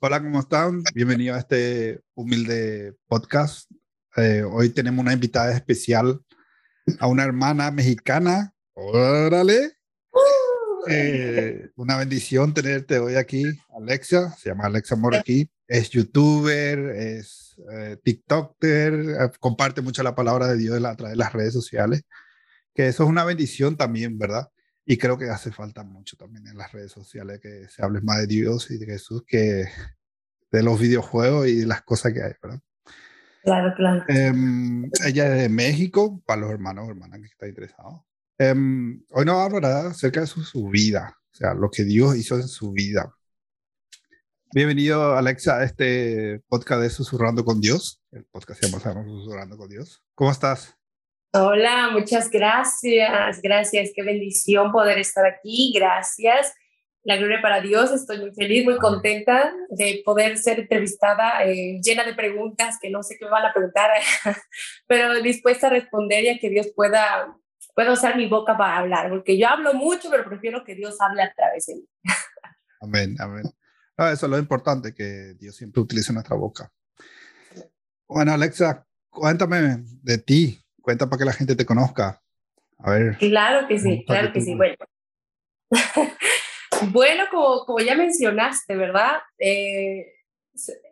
Hola, ¿cómo están? Bienvenido a este humilde podcast. Eh, hoy tenemos una invitada especial a una hermana mexicana. Órale. Eh, una bendición tenerte hoy aquí, Alexa. Se llama Alexa Morqui. Es youtuber, es eh, TikToker, eh, comparte mucho la palabra de Dios a través de las redes sociales. Que eso es una bendición también, ¿verdad? Y creo que hace falta mucho también en las redes sociales que se hable más de Dios y de Jesús que de los videojuegos y las cosas que hay, ¿verdad? Claro, claro. Em, ella es de México, para los hermanos o hermanas que están interesados. Um, hoy nos hablará acerca de su, su, vida, o sea, lo que Dios hizo en su vida. Bienvenido, Alexa, a este podcast de Susurrando con Dios. El podcast se llama Susurrando con Dios. ¿Cómo estás? Hola, muchas gracias, gracias, qué bendición poder estar aquí, gracias. La gloria para Dios, estoy muy feliz, muy contenta de poder ser entrevistada, eh, llena de preguntas que no sé qué me van a preguntar, pero dispuesta a responder y a que Dios pueda, pueda usar mi boca para hablar, porque yo hablo mucho, pero prefiero que Dios hable a través de mí. Amén, amén. No, eso es lo importante, que Dios siempre utilice nuestra boca. Bueno, Alexa, cuéntame de ti, Cuenta para que la gente te conozca. A ver. Claro que sí, claro que sí. Bueno, bueno como, como ya mencionaste, ¿verdad? Eh,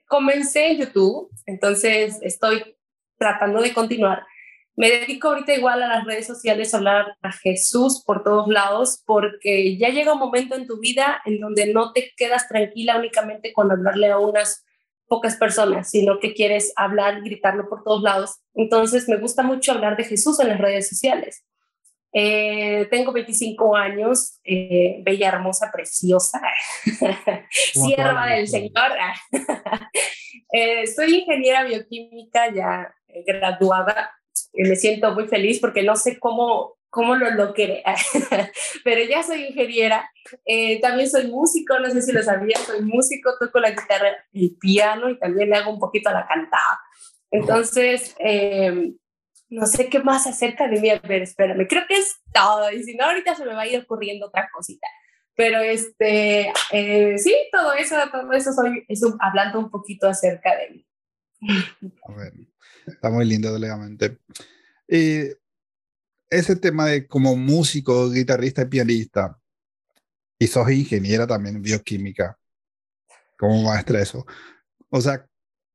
comencé en YouTube, entonces estoy tratando de continuar. Me dedico ahorita igual a las redes sociales a hablar a Jesús por todos lados, porque ya llega un momento en tu vida en donde no te quedas tranquila únicamente con hablarle a unas pocas personas, sino que quieres hablar, gritarlo por todos lados. Entonces, me gusta mucho hablar de Jesús en las redes sociales. Eh, tengo 25 años, eh, bella, hermosa, preciosa, sierva del Señor. eh, soy ingeniera bioquímica ya graduada. me siento muy feliz porque no sé cómo cómo lo logré, pero ya soy ingeniera, eh, también soy músico, no sé si lo sabías, soy músico, toco la guitarra y piano y también le hago un poquito a la cantada. Entonces, eh, no sé qué más acerca de mí, a ver, espérame, creo que es todo, y si no, ahorita se me va a ir ocurriendo otra cosita. Pero este, eh, sí, todo eso, todo eso soy hablando un poquito acerca de mí. A ver, está muy lindo, delegamente. Eh, ese tema de como músico, guitarrista y pianista, y sos ingeniera también bioquímica, como maestra eso. O sea,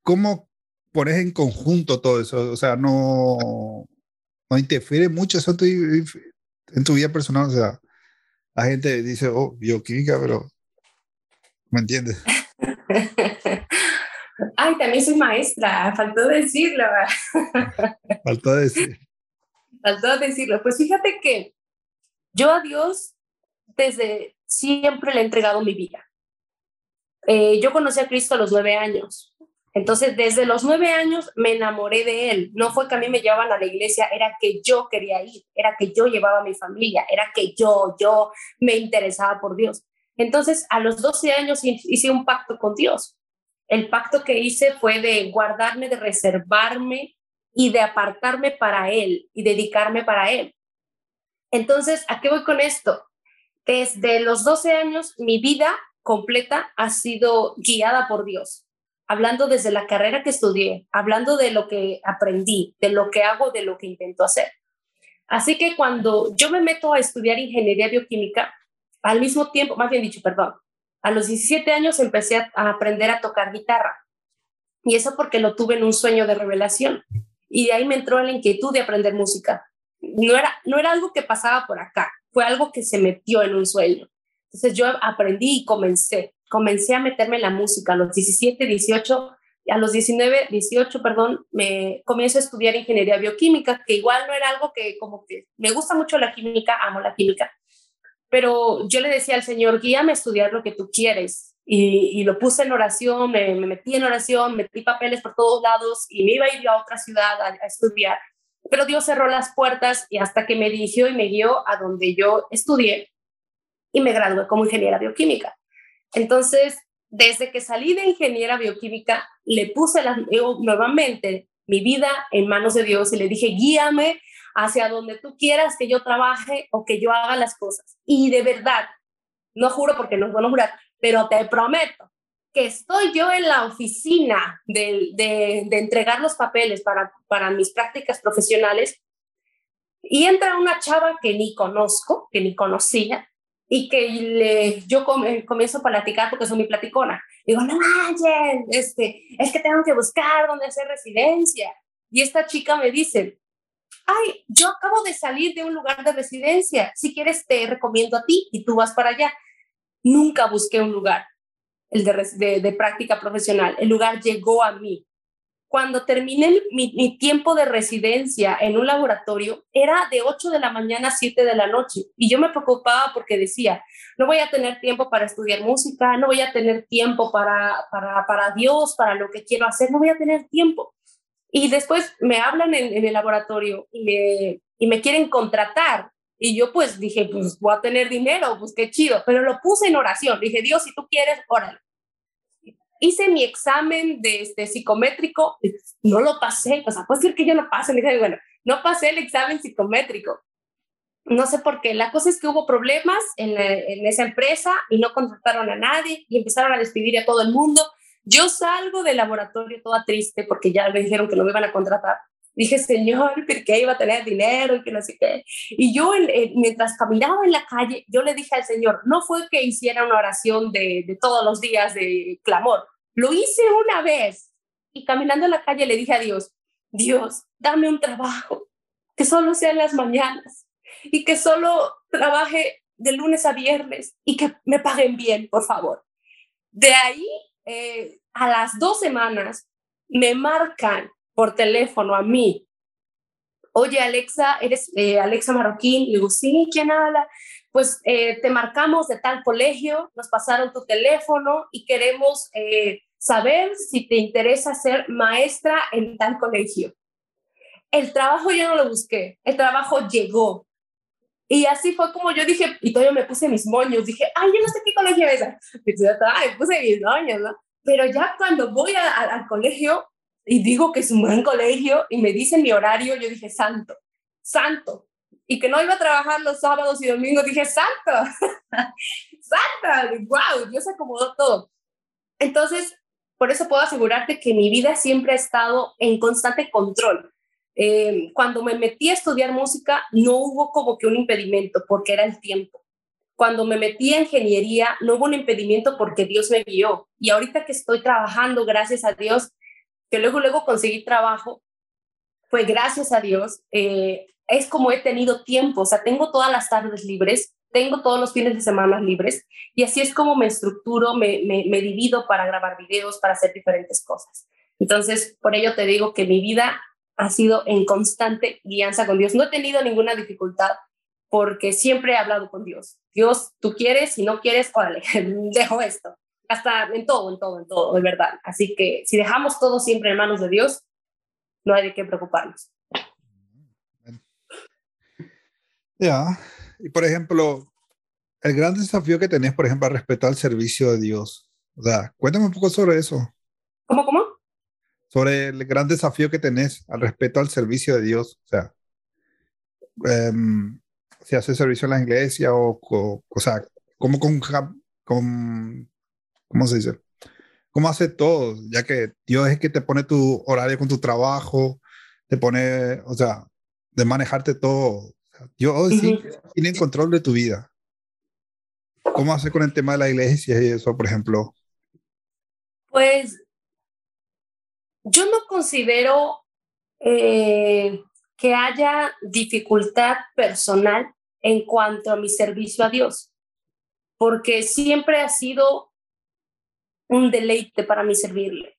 ¿cómo pones en conjunto todo eso? O sea, no, no interfiere mucho eso en tu, en tu vida personal. O sea, la gente dice, oh, bioquímica, pero ¿me entiendes? Ay, también soy maestra, faltó decirlo. faltó decir faltó decirlo. Pues fíjate que yo a Dios desde siempre le he entregado mi vida. Eh, yo conocí a Cristo a los nueve años. Entonces, desde los nueve años me enamoré de Él. No fue que a mí me llevaban a la iglesia, era que yo quería ir, era que yo llevaba a mi familia, era que yo, yo me interesaba por Dios. Entonces, a los doce años hice un pacto con Dios. El pacto que hice fue de guardarme, de reservarme y de apartarme para Él y dedicarme para Él. Entonces, ¿a qué voy con esto? Desde los 12 años, mi vida completa ha sido guiada por Dios, hablando desde la carrera que estudié, hablando de lo que aprendí, de lo que hago, de lo que intento hacer. Así que cuando yo me meto a estudiar ingeniería bioquímica, al mismo tiempo, más bien dicho, perdón, a los 17 años empecé a aprender a tocar guitarra. Y eso porque lo tuve en un sueño de revelación y de ahí me entró la inquietud de aprender música. No era, no era algo que pasaba por acá, fue algo que se metió en un sueño. Entonces yo aprendí y comencé, comencé a meterme en la música a los 17, 18, a los 19, 18, perdón, me comienzo a estudiar ingeniería bioquímica, que igual no era algo que como que me gusta mucho la química, amo la química, pero yo le decía al Señor, guíame a estudiar lo que tú quieres, y, lo puse en oración, me, metí en oración, metí papeles por todos lados y me iba a ir a otra ciudad a, estudiar. Pero Dios cerró las puertas y hasta que me dirigió y me guió a donde yo estudié y me gradué como ingeniera bioquímica. Entonces, desde que salí de ingeniera bioquímica, le puse la, nuevamente mi vida en manos de Dios y le dije, guíame hacia donde tú quieras que yo trabaje o que yo haga las cosas. Y de verdad, no juro porque no es bueno jurar, pero te prometo que estoy yo en la oficina de, entregar los papeles para, mis prácticas profesionales y entra una chava que ni conozco, que ni conocía, y que yo comienzo a platicar porque soy mi platicona. Digo, no manches, este, es que tengo que buscar dónde hacer residencia. Y esta chica me dice, ay, yo acabo de salir de un lugar de residencia, si quieres te recomiendo a ti y tú vas para allá. Nunca busqué un lugar, el de, de, práctica profesional, el lugar llegó a mí. Cuando terminé mi, mi, tiempo de residencia en un laboratorio, era de 8 de la mañana a 7 de la noche. Y yo me preocupaba porque decía, no voy a tener tiempo para estudiar música, no voy a tener tiempo para, para, para Dios, para lo que quiero hacer, no voy a tener tiempo. Y después me hablan en, en el laboratorio y me, y me quieren contratar. Y yo pues dije, pues voy a tener dinero, pues qué chido, pero lo puse en oración. Dije, Dios, si tú quieres, órale. Hice mi examen de este, psicométrico, no lo pasé, o sea, puede ser que yo no pase. Dije, bueno, no pasé el examen psicométrico. No sé por qué. La cosa es que hubo problemas en, en esa empresa y no contrataron a nadie y empezaron a despedir a todo el mundo yo salgo del laboratorio toda triste porque ya me dijeron que no me iban a contratar. Dije, Señor, ¿por qué iba a tener dinero y que no sé qué? Y yo, mientras caminaba en la calle, yo le dije al Señor, no fue que hiciera una oración de, de todos los días de clamor, lo hice una vez. Y caminando en la calle le dije a Dios, Dios, dame un trabajo, que solo sea en las mañanas y que solo trabaje de lunes a viernes y que me paguen bien, por favor. De ahí eh, a las dos semanas me marcan por teléfono a mí. Oye, Alexa, ¿eres eh, Alexa Marroquín? Y digo, sí, ¿quién habla? Pues eh, te marcamos de tal colegio, nos pasaron tu teléfono y queremos saber si te interesa ser maestra en tal colegio. El trabajo yo no lo busqué, el trabajo llegó. Y así fue como yo dije, y todavía me puse mis moños, dije, ay, yo no sé qué colegio es. Ay, me puse mis moños, ¿no? Pero ya cuando voy a, a, al colegio y digo que es un buen colegio y me dicen mi horario, yo dije, santo, santo. Y que no iba a trabajar los sábados y domingos, dije, santo, santa, wow, Dios acomodó todo. Entonces, por eso puedo asegurarte que mi vida siempre ha estado en constante control. Eh, cuando me metí a estudiar música, no hubo como que un impedimento, porque era el tiempo. Cuando me metí a ingeniería, no hubo un impedimento porque Dios me guió. Y ahorita que estoy trabajando, gracias a Dios, que luego, luego conseguí trabajo, fue gracias a Dios, eh, es como he tenido tiempo, o sea, tengo todas las tardes libres, tengo todos los fines de semana libres y así es como me estructuro, me, me, divido para grabar videos, para hacer diferentes cosas. Entonces, por ello te digo que mi vida ha sido en constante guianza con Dios. No he tenido ninguna dificultad porque siempre he hablado con Dios. Dios, tú quieres, si no quieres, órale, dejo esto. Hasta en todo, en todo, en todo, de verdad. Así que si dejamos todo siempre en manos de Dios, no hay de qué preocuparnos. Ya, y por ejemplo, el gran desafío que tenés, por ejemplo, respecto al servicio de Dios. O sea, cuéntame un poco sobre eso. ¿Cómo, cómo? sobre el gran desafío que tenés al respecto al servicio de Dios. O sea, um, si haces servicio en la iglesia o, o, o sea, ¿cómo, con, con, ¿cómo se dice? ¿Cómo hace todo? Ya que Dios es que te pone tu horario con tu trabajo, te pone, o sea, de manejarte todo. Dios sí tiene control de tu vida. ¿Cómo hace con el tema de la iglesia y eso, por ejemplo? Pues yo no considero eh, que haya dificultad personal en cuanto a mi servicio a Dios, porque siempre ha sido un deleite para mí servirle.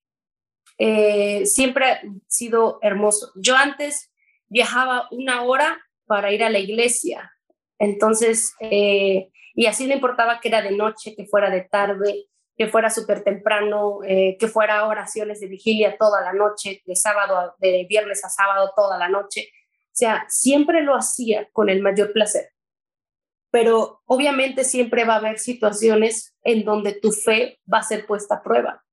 Eh, siempre ha sido hermoso. Yo antes viajaba una hora para ir a la iglesia, entonces, eh, y así no importaba que era de noche, que fuera de tarde, que fuera súper temprano, eh, que fuera oraciones de vigilia toda la noche, de sábado, de viernes a sábado toda la noche. O sea, siempre lo hacía con el mayor placer. Pero obviamente siempre va a haber situaciones en donde tu fe va a ser puesta a prueba,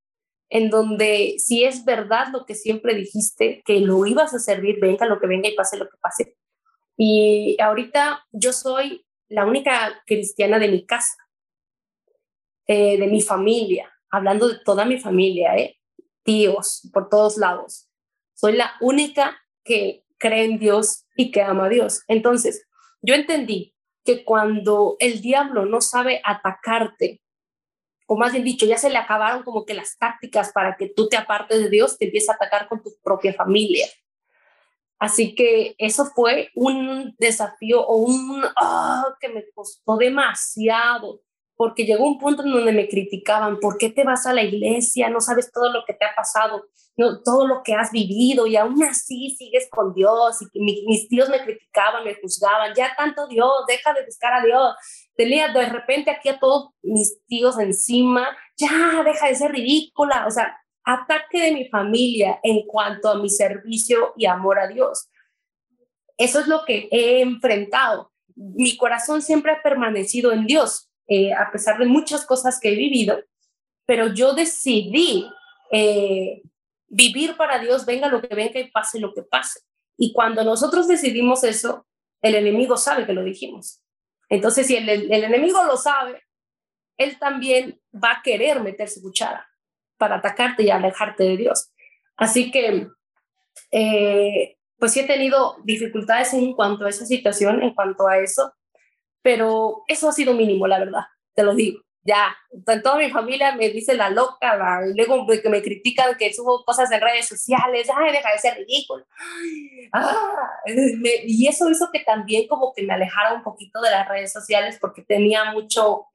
en donde si es verdad lo que siempre dijiste, que lo ibas a servir, venga lo que venga y pase lo que pase. Y ahorita yo soy la única cristiana de mi casa. Eh, de mi familia. hablando de toda mi familia, ¿eh? tíos, por todos lados. Soy la única que cree en Dios y que ama a Dios. Entonces, yo entendí que cuando el diablo no sabe atacarte, o más bien dicho, ya se le acabaron como que las tácticas para que tú te apartes de Dios, te empieza a atacar con tu propia familia. Así que eso fue un desafío o un ah, que me costó demasiado, porque llegó un punto en donde me criticaban, ¿por qué te vas a la iglesia? No sabes todo lo que te ha pasado, no, todo lo que has vivido y aún así sigues con Dios. Y mis tíos me criticaban, me juzgaban, ya tanto Dios, deja de buscar a Dios. Tenía de repente aquí a todos mis tíos encima, ya deja de ser ridícula, o sea, ataque de mi familia en cuanto a mi servicio y amor a Dios. Eso es lo que he enfrentado. Mi corazón siempre ha permanecido en Dios eh, a pesar de muchas cosas que he vivido, pero yo decidí eh, vivir para Dios, venga lo que venga y pase lo que pase. Y cuando nosotros decidimos eso, el enemigo sabe que lo dijimos. Entonces, si el, enemigo lo sabe, él también va a querer meter su cuchara para atacarte y alejarte de Dios. Así que, eh, pues sí he tenido dificultades en cuanto a esa situación, en cuanto a eso, pero eso ha sido mínimo, la verdad, te lo digo. Ya, en toda mi familia me dice la loca, y luego que me critican que subo cosas en redes sociales, ay, deja de ser ridículo. Ah, y eso hizo que también como que me alejara un poquito de las redes sociales porque tenía mucho,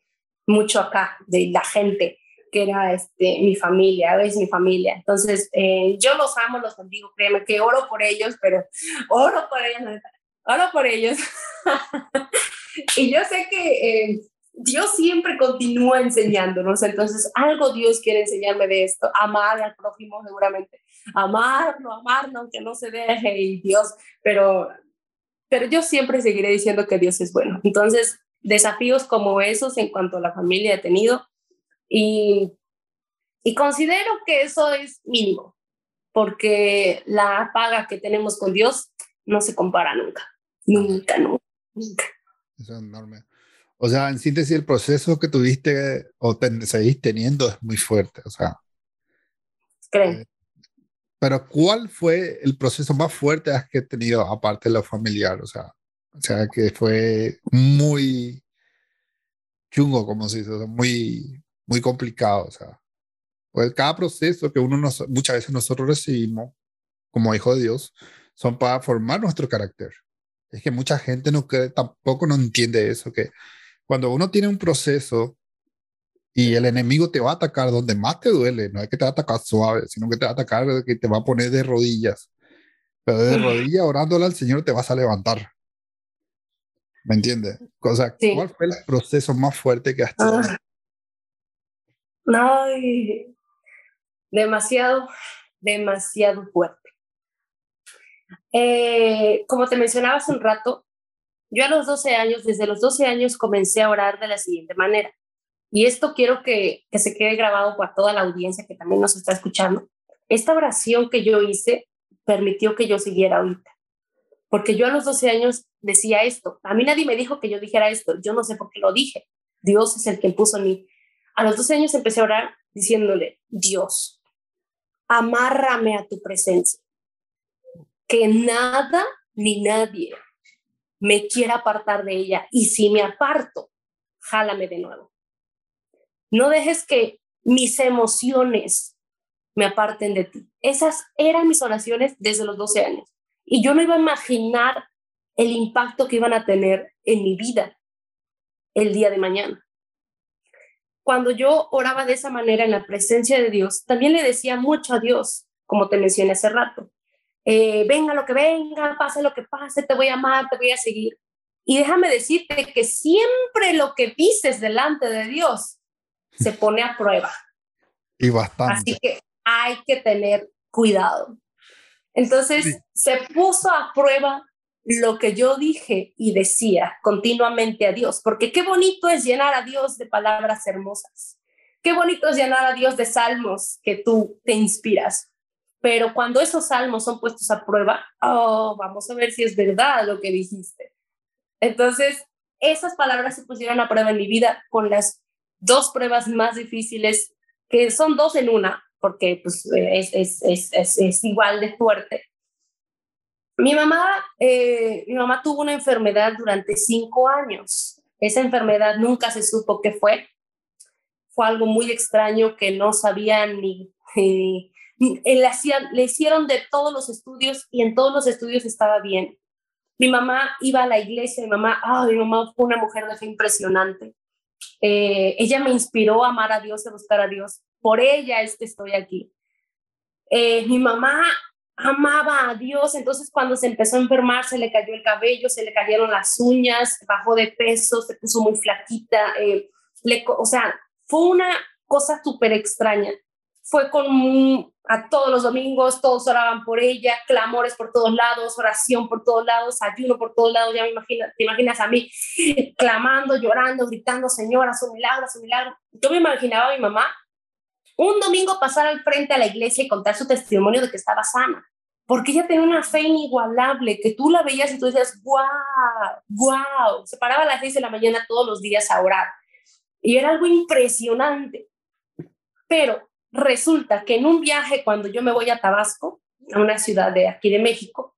mucho acá de la gente que era este, mi familia, es mi familia. Entonces, eh, yo los amo, los bendigo, créeme que oro por ellos, pero oro por ellos, oro por ellos. y yo sé que eh, Dios siempre continúa enseñándonos, entonces algo Dios quiere enseñarme de esto, amar al prójimo seguramente, amarlo, amarlo aunque no se deje y Dios, pero, pero yo siempre seguiré diciendo que Dios es bueno. Entonces, desafíos como esos en cuanto a la familia he tenido y, y considero que eso es mínimo, porque la paga que tenemos con Dios no se compara nunca, nunca, nunca, nunca. Eso es enorme. O sea, en síntesis, el proceso que tuviste o seguís teniendo es muy fuerte. O sea. Creo. Eh, pero, ¿cuál fue el proceso más fuerte que has tenido, aparte de lo familiar? O sea, o sea que fue muy chungo, como se dice, muy, muy complicado. O sea, pues cada proceso que uno nos, muchas veces nosotros recibimos como hijo de Dios son para formar nuestro carácter. Es que mucha gente no cree, tampoco no entiende eso, que cuando uno tiene un proceso y el enemigo te va a atacar donde más te duele, no es que te va a atacar suave, sino que te va a atacar, que te va a poner de rodillas. Pero de rodillas orándole al Señor te vas a levantar. ¿Me entiendes? O sea, ¿cuál fue el proceso más fuerte que has tenido? Ah. Ay, demasiado, demasiado fuerte. Eh, como te mencionaba hace un rato, yo a los 12 años, desde los 12 años comencé a orar de la siguiente manera. Y esto quiero que, se quede grabado para toda la audiencia que también nos está escuchando. Esta oración que yo hice permitió que yo siguiera ahorita. Porque yo a los 12 años decía esto. A mí nadie me dijo que yo dijera esto. Yo no sé por qué lo dije. Dios es el que puso en mí. A los 12 años empecé a orar diciéndole, Dios, amárrame a tu presencia que nada ni nadie me quiera apartar de ella. Y si me aparto, jálame de nuevo. No dejes que mis emociones me aparten de ti. Esas eran mis oraciones desde los 12 años. Y yo no iba a imaginar el impacto que iban a tener en mi vida el día de mañana. Cuando yo oraba de esa manera en la presencia de Dios, también le decía mucho a Dios, como te mencioné hace rato. Eh, venga lo que venga, pase lo que pase, te voy a amar, te voy a seguir. Y déjame decirte que siempre lo que dices delante de Dios se pone a prueba. Y bastante. Así que hay que tener cuidado. Entonces se puso a prueba lo que yo dije y decía continuamente a Dios, porque qué bonito es llenar a Dios de palabras hermosas. Qué bonito es llenar a Dios de salmos que tú te inspiras. Pero cuando esos salmos son puestos a prueba, oh, vamos a ver si es verdad lo que dijiste. Entonces, esas palabras se pusieron a prueba en mi vida con las dos pruebas más difíciles que son dos en una, porque pues, es, es, es, es igual de fuerte. Mi mamá, eh, mi mamá tuvo una enfermedad durante cinco años. Esa enfermedad nunca se supo qué fue. Fue algo muy extraño que no sabían ni... ni le, hacían, le hicieron de todos los estudios y en todos los estudios estaba bien. Mi mamá iba a la iglesia, mi mamá, ah, mi mamá fue una mujer de fe impresionante. Eh, ella me inspiró a amar a Dios, a buscar a Dios. Por ella es que estoy aquí. Eh, mi mamá amaba a Dios, entonces cuando se empezó a enfermar se le cayó el cabello, se le cayeron las uñas, bajó de peso, se puso muy flaquita, eh, le, o sea, fue una cosa súper extraña. Fue con a todos los domingos, todos oraban por ella, clamores por todos lados, oración por todos lados, ayuno por todos lados, ya me imagino, te imaginas a mí clamando, llorando, gritando, Señora, su milagro, su milagro. Yo me imaginaba a mi mamá un domingo pasar al frente a la iglesia y contar su testimonio de que estaba sana, porque ella tenía una fe inigualable, que tú la veías y tú decías, wow, wow, se paraba a las seis de la mañana todos los días a orar. Y era algo impresionante. Pero resulta que en un viaje, cuando yo me voy a Tabasco, a una ciudad de aquí de México,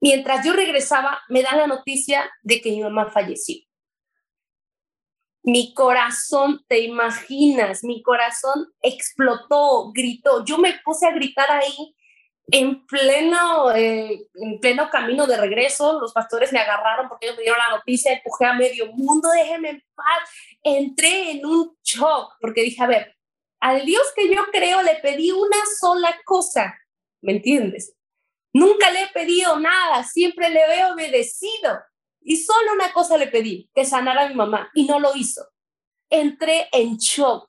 mientras yo regresaba, me da la noticia de que mi mamá falleció. Mi corazón, te imaginas, mi corazón explotó, gritó. Yo me puse a gritar ahí en pleno, eh, en pleno camino de regreso. Los pastores me agarraron porque ellos me dieron la noticia, empujé a medio mundo, déjenme en paz. Entré en un shock porque dije, a ver, al Dios que yo creo le pedí una sola cosa, ¿me entiendes? Nunca le he pedido nada, siempre le he obedecido. Y solo una cosa le pedí, que sanara a mi mamá, y no lo hizo. Entré en shock,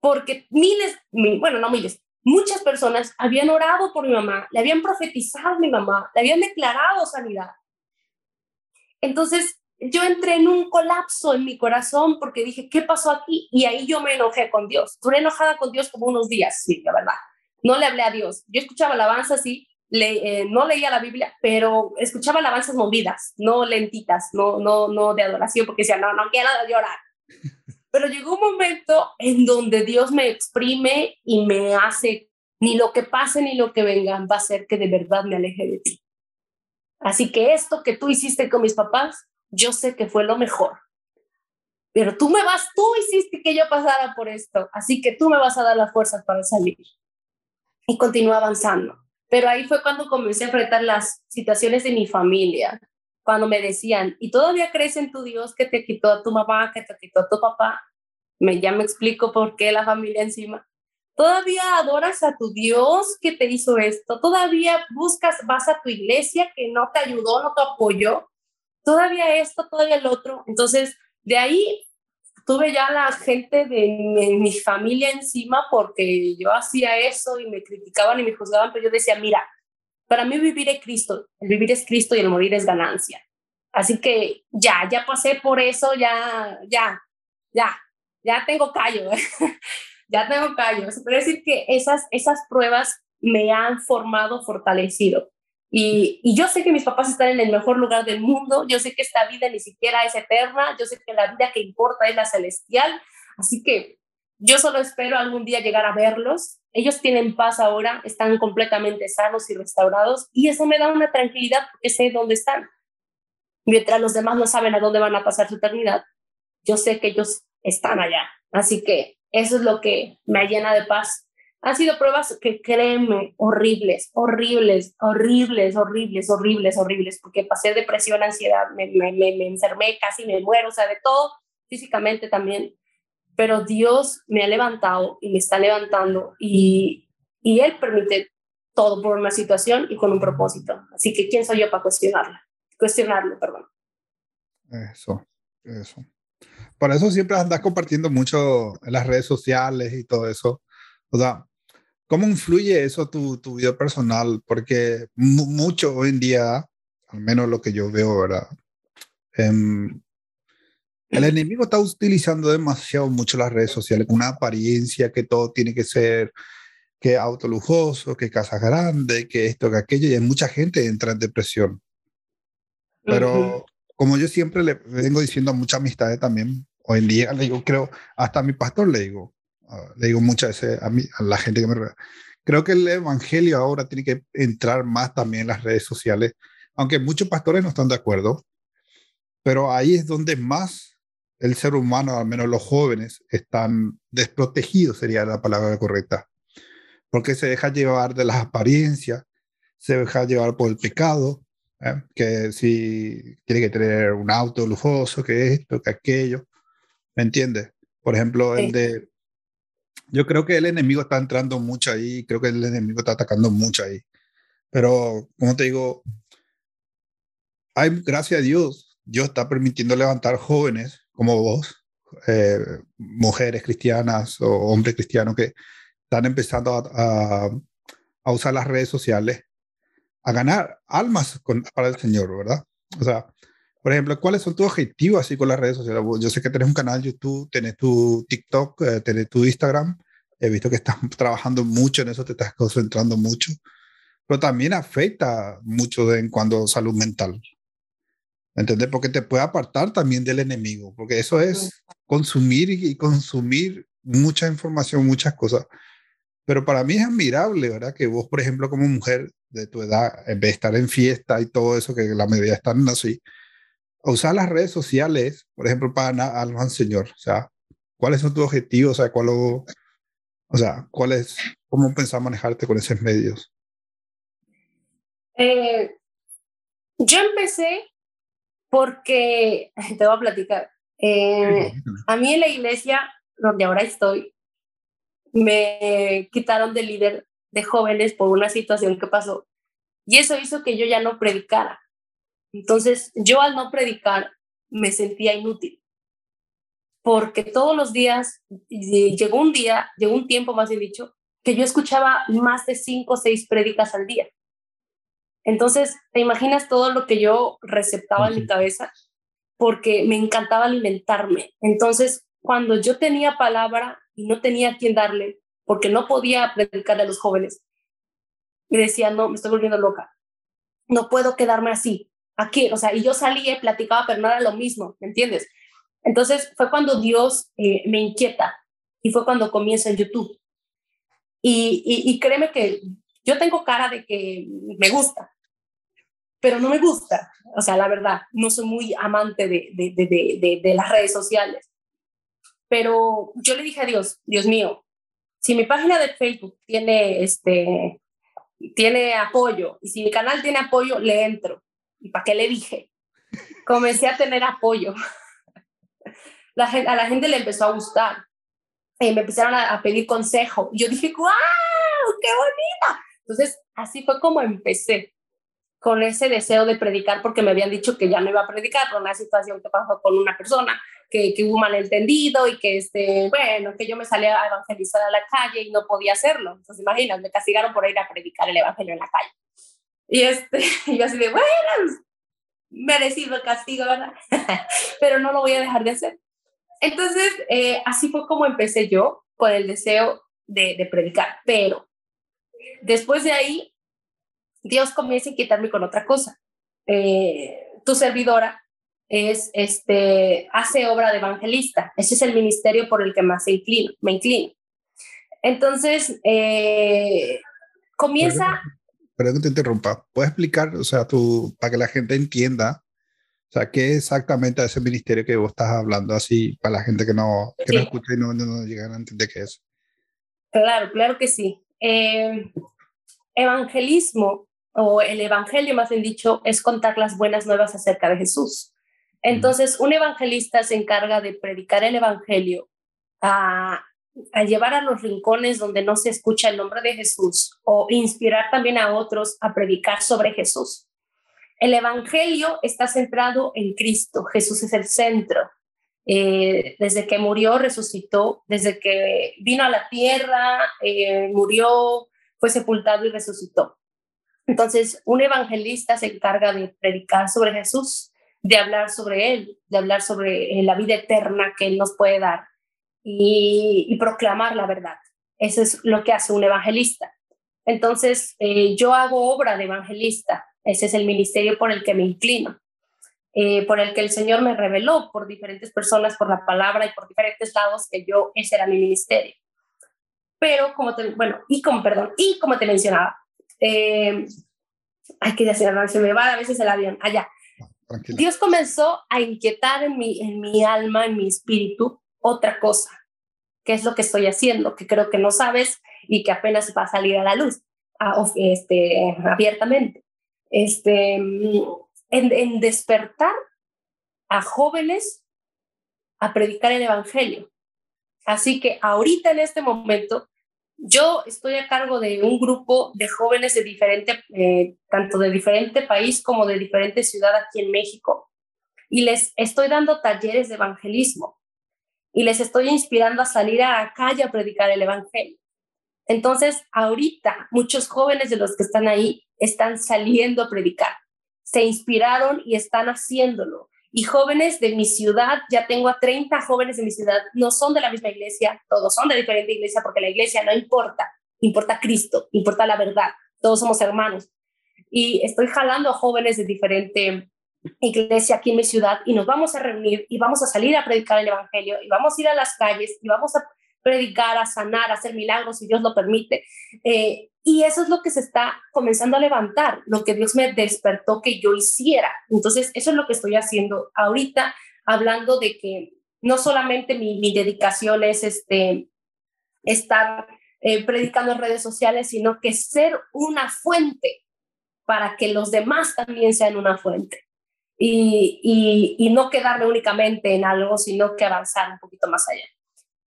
porque miles, bueno, no miles, muchas personas habían orado por mi mamá, le habían profetizado a mi mamá, le habían declarado sanidad. Entonces, yo entré en un colapso en mi corazón porque dije, ¿qué pasó aquí? Y ahí yo me enojé con Dios. Duré enojada con Dios como unos días, sí, la verdad. No le hablé a Dios. Yo escuchaba alabanzas, sí, le, eh, no leía la Biblia, pero escuchaba alabanzas movidas, no lentitas, no, no, no de adoración, porque decía, no, no quiero llorar. Pero llegó un momento en donde Dios me exprime y me hace, ni lo que pase ni lo que venga va a hacer que de verdad me aleje de ti. Así que esto que tú hiciste con mis papás, yo sé que fue lo mejor. Pero tú me vas, tú hiciste que yo pasara por esto, así que tú me vas a dar la fuerza para salir. Y continúa avanzando. Pero ahí fue cuando comencé a enfrentar las situaciones de mi familia, cuando me decían, ¿y todavía crees en tu Dios que te quitó a tu mamá, que te quitó a tu papá? Me, ya me explico por qué la familia encima. ¿Todavía adoras a tu Dios que te hizo esto? ¿Todavía buscas, vas a tu iglesia que no te ayudó, no te apoyó? ¿Todavía esto, todavía el otro? Entonces, de ahí tuve ya la gente de mi, familia encima porque yo hacía eso y me criticaban y me juzgaban, pero yo decía, mira, para mí vivir es Cristo, el vivir es Cristo y el morir es ganancia. Así que ya, ya pasé por eso, ya, ya, ya, ya tengo callo, ya tengo callo. Eso quiere decir que esas, esas pruebas me han formado, fortalecido. Y, yo sé que mis papás están en el mejor lugar del mundo, yo sé que esta vida ni siquiera es eterna, yo sé que la vida que importa es la celestial, así que yo solo espero algún día llegar a verlos. Ellos tienen paz ahora, están completamente sanos y restaurados y eso me da una tranquilidad porque sé dónde están. Mientras los demás no saben a dónde van a pasar su eternidad, yo sé que ellos están allá. Así que eso es lo que me llena de paz han sido pruebas que créeme, horribles, horribles, horribles, horribles, horribles, horribles, porque pasé depresión, ansiedad, me, me, me, enfermé, casi me muero, o sea, de todo, físicamente también. Pero Dios me ha levantado y me está levantando y, y Él permite todo por una situación y con un propósito. Así que, ¿quién soy yo para cuestionarla? Cuestionarlo, perdón. Eso, eso. Por eso siempre andas compartiendo mucho en las redes sociales y todo eso. O sea, ¿Cómo influye eso tu, tu vida personal? Porque mucho hoy en día, al menos lo que yo veo, ¿verdad? Em, el enemigo está utilizando demasiado mucho las redes sociales, una apariencia que todo tiene que ser, que auto lujoso, que casa grande, que esto, que aquello, y mucha gente entra en depresión. Pero como yo siempre le vengo diciendo a muchas amistades también, hoy en día le digo, creo, hasta a mi pastor le digo, le digo muchas veces a, mí, a la gente que me creo que el evangelio ahora tiene que entrar más también en las redes sociales, aunque muchos pastores no están de acuerdo, pero ahí es donde más el ser humano, al menos los jóvenes, están desprotegidos, sería la palabra correcta, porque se deja llevar de las apariencias, se deja llevar por el pecado, ¿eh? que si tiene que tener un auto lujoso, que esto, que aquello, ¿me entiendes? Por ejemplo, el de yo creo que el enemigo está entrando mucho ahí, creo que el enemigo está atacando mucho ahí. Pero, como te digo, hay, gracias a Dios, Dios está permitiendo levantar jóvenes como vos, eh, mujeres cristianas o hombres cristianos que están empezando a, a, usar las redes sociales, a ganar almas para el Señor, ¿verdad? O sea, por ejemplo, ¿cuáles son tus objetivos así con las redes sociales? Yo sé que tenés un canal YouTube, tenés tu TikTok, eh, tenés tu Instagram. He visto que estás trabajando mucho en eso, te estás concentrando mucho. Pero también afecta mucho de en cuando salud mental. ¿Entendés? Porque te puede apartar también del enemigo. Porque eso es consumir y consumir mucha información, muchas cosas. Pero para mí es admirable, ¿verdad? Que vos, por ejemplo, como mujer de tu edad, en vez de estar en fiesta y todo eso, que la mayoría están así, usar las redes sociales, por ejemplo, para al Señor. O sea, ¿cuáles son tus objetivos? O sea, ¿cuál, o sea, ¿cuál es, ¿cómo pensás manejarte con esos medios? Eh, yo empecé porque, te voy a platicar, eh, a mí en la iglesia donde ahora estoy, me quitaron de líder de jóvenes por una situación que pasó y eso hizo que yo ya no predicara. Entonces, yo al no predicar me sentía inútil, porque todos los días, llegó un día, llegó un tiempo más bien dicho, que yo escuchaba más de cinco o seis prédicas al día. Entonces, ¿te imaginas todo lo que yo receptaba en mi cabeza? Porque me encantaba alimentarme. Entonces, cuando yo tenía palabra y no tenía a quién darle, porque no podía predicarle a los jóvenes, me decía, no, me estoy volviendo loca. No puedo quedarme así aquí, o sea, y yo salía platicaba, pero no era lo mismo, ¿me entiendes? Entonces fue cuando Dios eh, me inquieta y fue cuando comienza en YouTube. Y, y, créeme que yo tengo cara de que me gusta, pero no me gusta, o sea, la verdad, no soy muy amante de, de, de, de las redes sociales. Pero yo le dije a Dios, Dios mío, si mi página de Facebook tiene este tiene apoyo y si mi canal tiene apoyo, le entro. ¿Y para qué le dije? Comencé a tener apoyo. La, a la gente le empezó a gustar. Y me empezaron a, pedir consejo. yo dije, ¡guau! ¡Qué bonita! Entonces, así fue como empecé con ese deseo de predicar porque me habían dicho que ya no iba a predicar por una situación que pasó con una persona que, que hubo malentendido y que, este, bueno, que yo me salía a evangelizar a la calle y no podía hacerlo. Entonces, imaginas, me castigaron por ir a predicar el evangelio en la calle. Y este, yo así de, bueno, merecido el castigo, ¿verdad? Pero no lo voy a dejar de hacer. Entonces, eh, así fue como empecé yo con el deseo de, predicar. Pero después de ahí, Dios comienza a inquietarme con otra cosa. Eh, tu servidora es, este, hace obra de evangelista. Ese es el ministerio por el que más inclino, me inclino. Entonces, eh, comienza perdón que te interrumpa, ¿puedes explicar, o sea, tú, para que la gente entienda, o sea, qué exactamente ese ministerio que vos estás hablando, así, para la gente que no, que no escucha y no, no, llegan a entender qué es? Claro, claro que sí. Eh, evangelismo, o el evangelio más bien dicho, es contar las buenas nuevas acerca de Jesús. Entonces, un evangelista se encarga de predicar el evangelio a, a llevar a los rincones donde no se escucha el nombre de Jesús o inspirar también a otros a predicar sobre Jesús. El Evangelio está centrado en Cristo, Jesús es el centro. Eh, desde que murió, resucitó, desde que vino a la tierra, eh, murió, fue sepultado y resucitó. Entonces, un evangelista se encarga de predicar sobre Jesús, de hablar sobre Él, de hablar sobre eh, la vida eterna que Él nos puede dar y, proclamar la verdad. Eso es lo que hace un evangelista. Entonces, eh, yo hago obra de evangelista. Ese es el ministerio por el que me inclino, eh, por el que el Señor me reveló por diferentes personas, por la palabra y por diferentes lados que yo, ese era mi ministerio. pero como te, bueno, y como, perdón, y como te mencionaba, eh, hay que decir, se me va a veces el avión, allá. Dios comenzó a inquietar en mi, en mi alma, en mi espíritu, otra cosa, que es lo que estoy haciendo, que creo que no sabes y que apenas va a salir a la luz este, abiertamente. Este, en, en despertar a jóvenes a predicar el Evangelio. Así que ahorita en este momento yo estoy a cargo de un grupo de jóvenes de diferente, eh, tanto de diferente país como de diferente ciudad aquí en México, y les estoy dando talleres de evangelismo y les estoy inspirando a salir a la calle a predicar el evangelio. Entonces, ahorita muchos jóvenes de los que están ahí están saliendo a predicar, se inspiraron y están haciéndolo. Y jóvenes de mi ciudad, ya tengo a 30 jóvenes de mi ciudad, no son de la misma iglesia, todos son de diferente iglesia porque la iglesia no importa, importa Cristo, importa la verdad, todos somos hermanos. Y estoy jalando a jóvenes de diferente iglesia aquí en mi ciudad y nos vamos a reunir y vamos a salir a predicar el Evangelio y vamos a ir a las calles y vamos a predicar, a sanar, a hacer milagros si Dios lo permite. Eh, y eso es lo que se está comenzando a levantar, lo que Dios me despertó que yo hiciera. Entonces, eso es lo que estoy haciendo ahorita, hablando de que no solamente mi, mi dedicación es este, estar eh, predicando en redes sociales, sino que ser una fuente para que los demás también sean una fuente. Y, y, y no quedarme únicamente en algo, sino que avanzar un poquito más allá.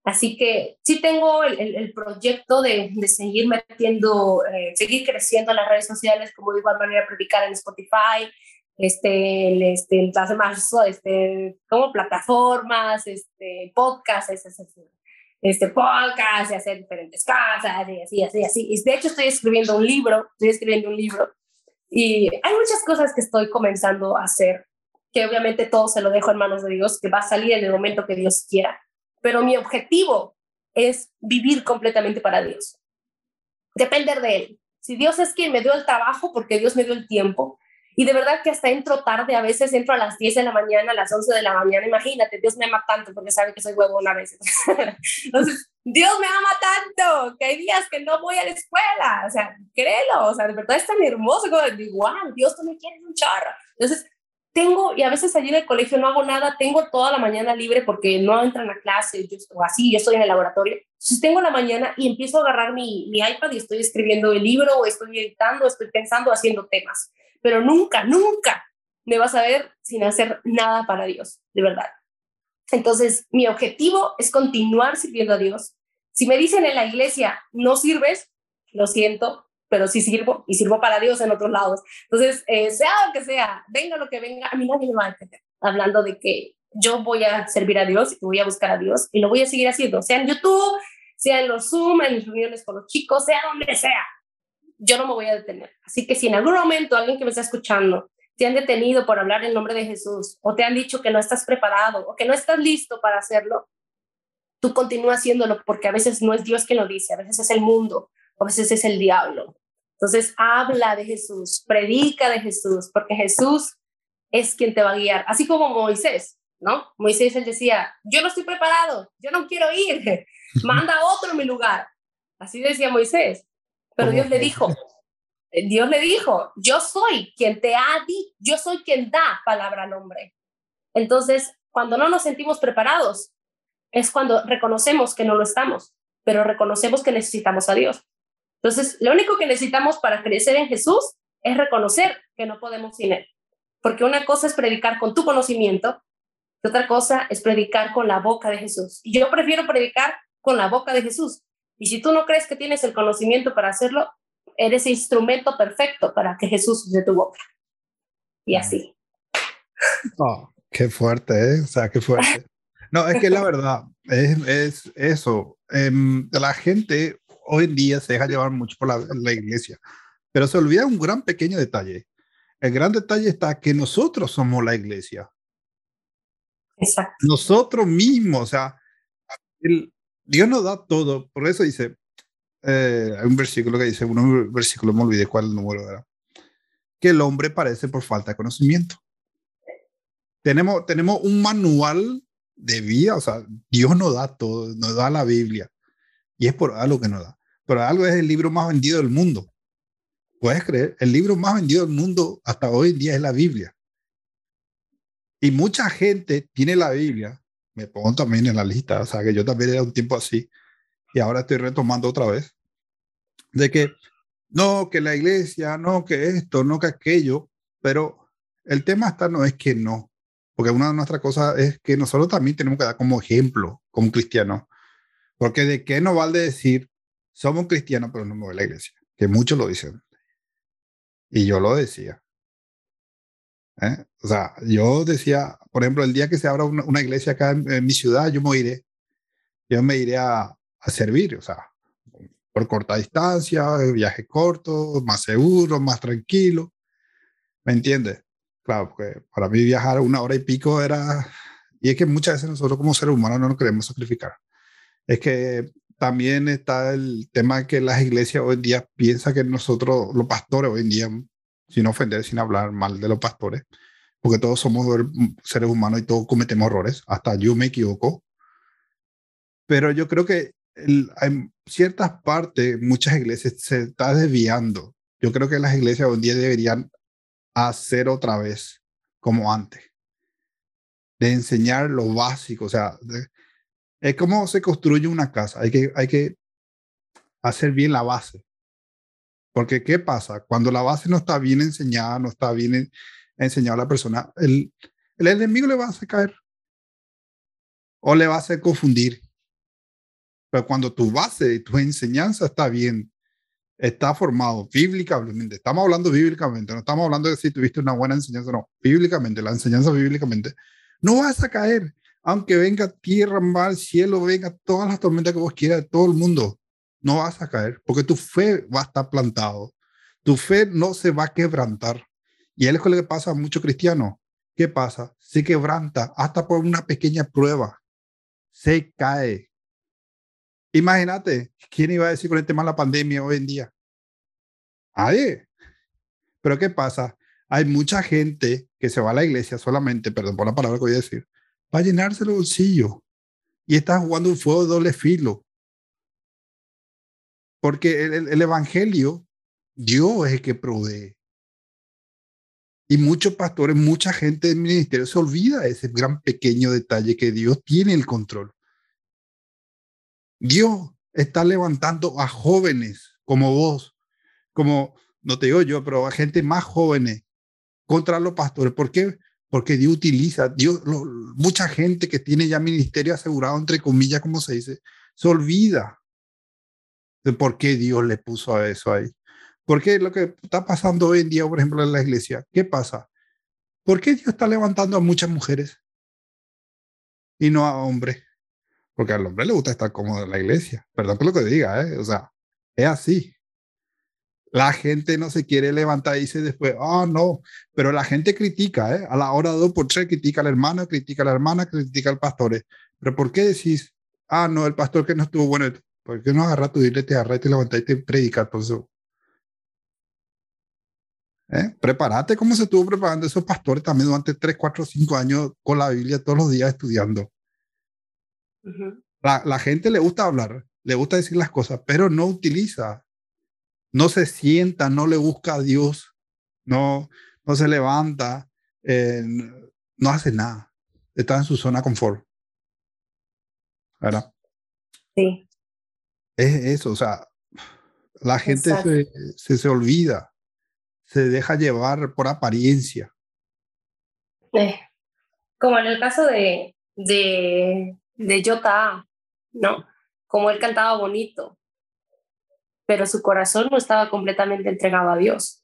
Así que sí tengo el, proyecto de, seguir metiendo, eh, seguir creciendo en las redes sociales, como de igual manera predicar en Spotify, este, este, las demás, este, como plataformas, este, podcasts, este, podcast, y hacer diferentes casas, y así, así, así. Y de hecho estoy escribiendo un libro, estoy escribiendo un libro, y hay muchas cosas que estoy comenzando a hacer, que obviamente todo se lo dejo en manos de Dios, que va a salir en el momento que Dios quiera pero mi objetivo es vivir completamente para Dios. Depender de Él. Si Dios es quien me dio el trabajo, porque Dios me dio el tiempo, y de verdad que hasta entro tarde, a veces entro a las 10 de la mañana, a las 11 de la mañana, imagínate, Dios me ama tanto porque sabe que soy huevona a veces. Entonces, Dios me ama tanto que hay días que no voy a la escuela, o sea, créelo, o sea, de verdad es tan hermoso, como igual, Dios tú me quieres un chorro. Entonces, tengo, y a veces allí en el colegio no hago nada, tengo toda la mañana libre porque no entran a clase yo, o así, yo estoy en el laboratorio. Entonces tengo la mañana y empiezo a agarrar mi, mi iPad y estoy escribiendo el libro, o estoy editando, estoy pensando, haciendo temas. Pero nunca, nunca me vas a ver sin hacer nada para Dios, de verdad. Entonces, mi objetivo es continuar sirviendo a Dios. Si me dicen en la iglesia, no sirves, lo siento, pero sí sirvo y sirvo para Dios en otros lados. Entonces, eh, sea lo que sea, venga lo que venga, a mí nadie me va a entender. Hablando de que yo voy a servir a Dios y voy a buscar a Dios y lo voy a seguir haciendo, sea en YouTube, sea en los Zoom, en reuniones con los chicos, sea donde sea. Yo no me voy a detener. Así que si en algún momento alguien que me está escuchando te han detenido por hablar en nombre de Jesús o te han dicho que no estás preparado o que no estás listo para hacerlo, tú continúa haciéndolo porque a veces no es Dios quien lo dice, a veces es el mundo, a veces es el diablo. Entonces, habla de Jesús, predica de Jesús, porque Jesús es quien te va a guiar, así como Moisés, ¿no? Moisés él decía, yo no estoy preparado, yo no quiero ir, manda a otro en mi lugar. Así decía Moisés. Pero Dios le dijo, Dios le dijo, yo soy quien te ha dicho, yo soy quien da palabra al hombre. Entonces, cuando no nos sentimos preparados, es cuando reconocemos que no lo estamos, pero reconocemos que necesitamos a Dios. Entonces, lo único que necesitamos para crecer en Jesús es reconocer que no podemos sin Él. Porque una cosa es predicar con tu conocimiento, y otra cosa es predicar con la boca de Jesús. Y yo prefiero predicar con la boca de Jesús. Y si tú no crees que tienes el conocimiento para hacerlo, eres instrumento perfecto para que Jesús use tu boca. Y así. Oh, qué fuerte, ¿eh? O sea, qué fuerte. No, es que la verdad es, es eso. Em, la gente hoy en día se deja llevar mucho por la, iglesia, pero se olvida un gran pequeño detalle. El gran detalle está que nosotros somos la iglesia. Exacto. Nosotros mismos, o sea, el, Dios nos da todo. Por eso dice, eh, hay un versículo que dice, un versículo, me olvidé cuál número era, que el hombre parece por falta de conocimiento. Tenemos, tenemos un manual de vida, o sea, Dios nos da todo, nos da la Biblia. Y es por algo que no da. Pero algo es el libro más vendido del mundo. ¿Puedes creer? El libro más vendido del mundo hasta hoy en día es la Biblia. Y mucha gente tiene la Biblia, me pongo también en la lista, o sea que yo también era un tiempo así, y ahora estoy retomando otra vez, de que no, que la iglesia, no, que esto, no, que aquello, pero el tema está no es que no, porque una de nuestras cosas es que nosotros también tenemos que dar como ejemplo, como cristianos, porque de qué nos vale decir, somos cristianos, pero no me la iglesia, que muchos lo dicen. Y yo lo decía. ¿eh? O sea, yo decía, por ejemplo, el día que se abra una, iglesia acá en, mi ciudad, yo me iré, yo me iré a, a servir, o sea, por corta distancia, viaje corto, más seguro, más tranquilo. ¿Me entiendes? Claro, porque para mí viajar una hora y pico era... Y es que muchas veces nosotros como seres humanos no nos queremos sacrificar. Es que también está el tema que las iglesias hoy en día piensan que nosotros, los pastores hoy en día, sin ofender, sin hablar mal de los pastores, porque todos somos seres humanos y todos cometemos errores, hasta yo me equivoco. Pero yo creo que en ciertas partes, muchas iglesias se está desviando. Yo creo que las iglesias hoy en día deberían hacer otra vez como antes, de enseñar lo básico, o sea, es como se construye una casa, hay que, hay que hacer bien la base. Porque ¿qué pasa? Cuando la base no está bien enseñada, no está bien enseñada a la persona, el, el enemigo le va a hacer caer o le va a hacer confundir pero cuando tu base, tu enseñanza está bien, está formado bíblicamente, estamos hablando bíblicamente, no estamos hablando de si tuviste una buena enseñanza, no, bíblicamente, la enseñanza bíblicamente, no vas a caer, aunque venga tierra, mar, cielo, venga todas las tormentas que vos quieras de todo el mundo, no vas a caer, porque tu fe va a estar plantado, tu fe no se va a quebrantar. Y es lo que pasa a muchos cristianos. ¿Qué pasa? Se quebranta hasta por una pequeña prueba. Se cae, Imagínate, ¿quién iba a decir con el tema de la pandemia hoy en día? Nadie. Pero ¿qué pasa? Hay mucha gente que se va a la iglesia solamente, perdón por la palabra que voy a decir, para llenarse el bolsillo. Y está jugando un fuego de doble filo. Porque el, el evangelio, Dios es el que provee. Y muchos pastores, mucha gente del ministerio se olvida ese gran pequeño detalle que Dios tiene el control. Dios está levantando a jóvenes como vos, como, no te digo yo, pero a gente más jóvenes contra los pastores. ¿Por qué? Porque Dios utiliza, Dios, mucha gente que tiene ya ministerio asegurado, entre comillas, como se dice, se olvida de por qué Dios le puso a eso ahí. Porque lo que está pasando hoy en día, por ejemplo, en la iglesia, ¿qué pasa? ¿Por qué Dios está levantando a muchas mujeres y no a hombres? Porque al hombre le gusta estar cómodo en la iglesia. Perdón por lo que diga, ¿eh? O sea, es así. La gente no se quiere levantar y dice después, ah, no, pero la gente critica, ¿eh? A la hora dos por tres critica al hermano, critica a la hermana, critica al pastor. Pero ¿por qué decís, ah, no, el pastor que no estuvo bueno? ¿Por qué no agarra tu dile, te agarra y te levanta y te predica por eso? ¿Eh? Prepárate como se estuvo preparando esos pastores también durante 3, 4, 5 años con la Biblia todos los días estudiando la, la, gente le gusta hablar, le gusta decir las cosas, pero no utiliza, no se sienta, no le busca a Dios, no, no se levanta, eh, no hace nada, está en su zona confort. ¿Verdad? Sí. Es eso, o sea, la gente se, se, olvida, se deja llevar por apariencia. Eh, como en el caso de, de de Jota, ¿no? Como él cantaba bonito, pero su corazón no estaba completamente entregado a Dios.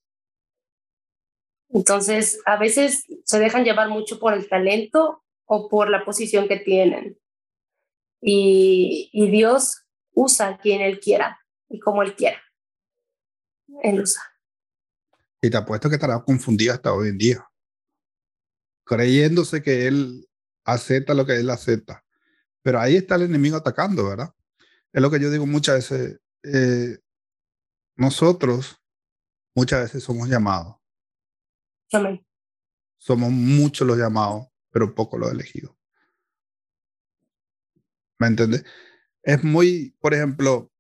Entonces, a veces se dejan llevar mucho por el talento o por la posición que tienen. Y, y Dios usa a quien Él quiera y como Él quiera. Él usa. Y te apuesto que estará confundido hasta hoy en día, creyéndose que Él acepta lo que Él acepta. Pero ahí está el enemigo atacando, ¿verdad? Es lo que yo digo muchas veces. Eh, nosotros muchas veces somos llamados. Amén. Somos muchos los llamados, pero pocos los elegidos. ¿Me entiendes? es muy, por ejemplo,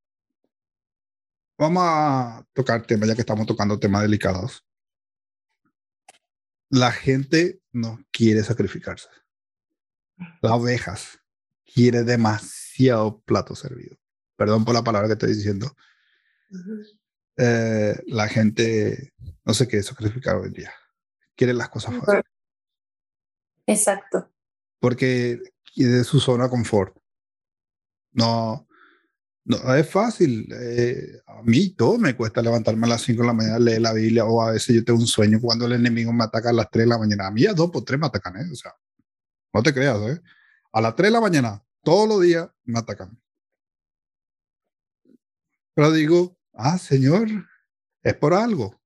vamos a tocar temas, ya que estamos tocando temas delicados. La gente no quiere sacrificarse. Las ovejas quiere demasiado plato servido. Perdón por la palabra que estoy diciendo. Eh, la gente no se quiere sacrificar hoy en día. Quiere las cosas fáciles. Exacto. Porque de su zona de confort. No, no es fácil. Eh, a mí todo me cuesta levantarme a las 5 de la mañana, leer la Biblia, o a veces yo tengo un sueño cuando el enemigo me ataca a las 3 de la mañana. A mí a 2 por 3 me atacan, ¿eh? O sea, no te creas, ¿eh? A las 3 de la mañana, todos los días me atacan. Pero digo, ah, Señor, es por algo.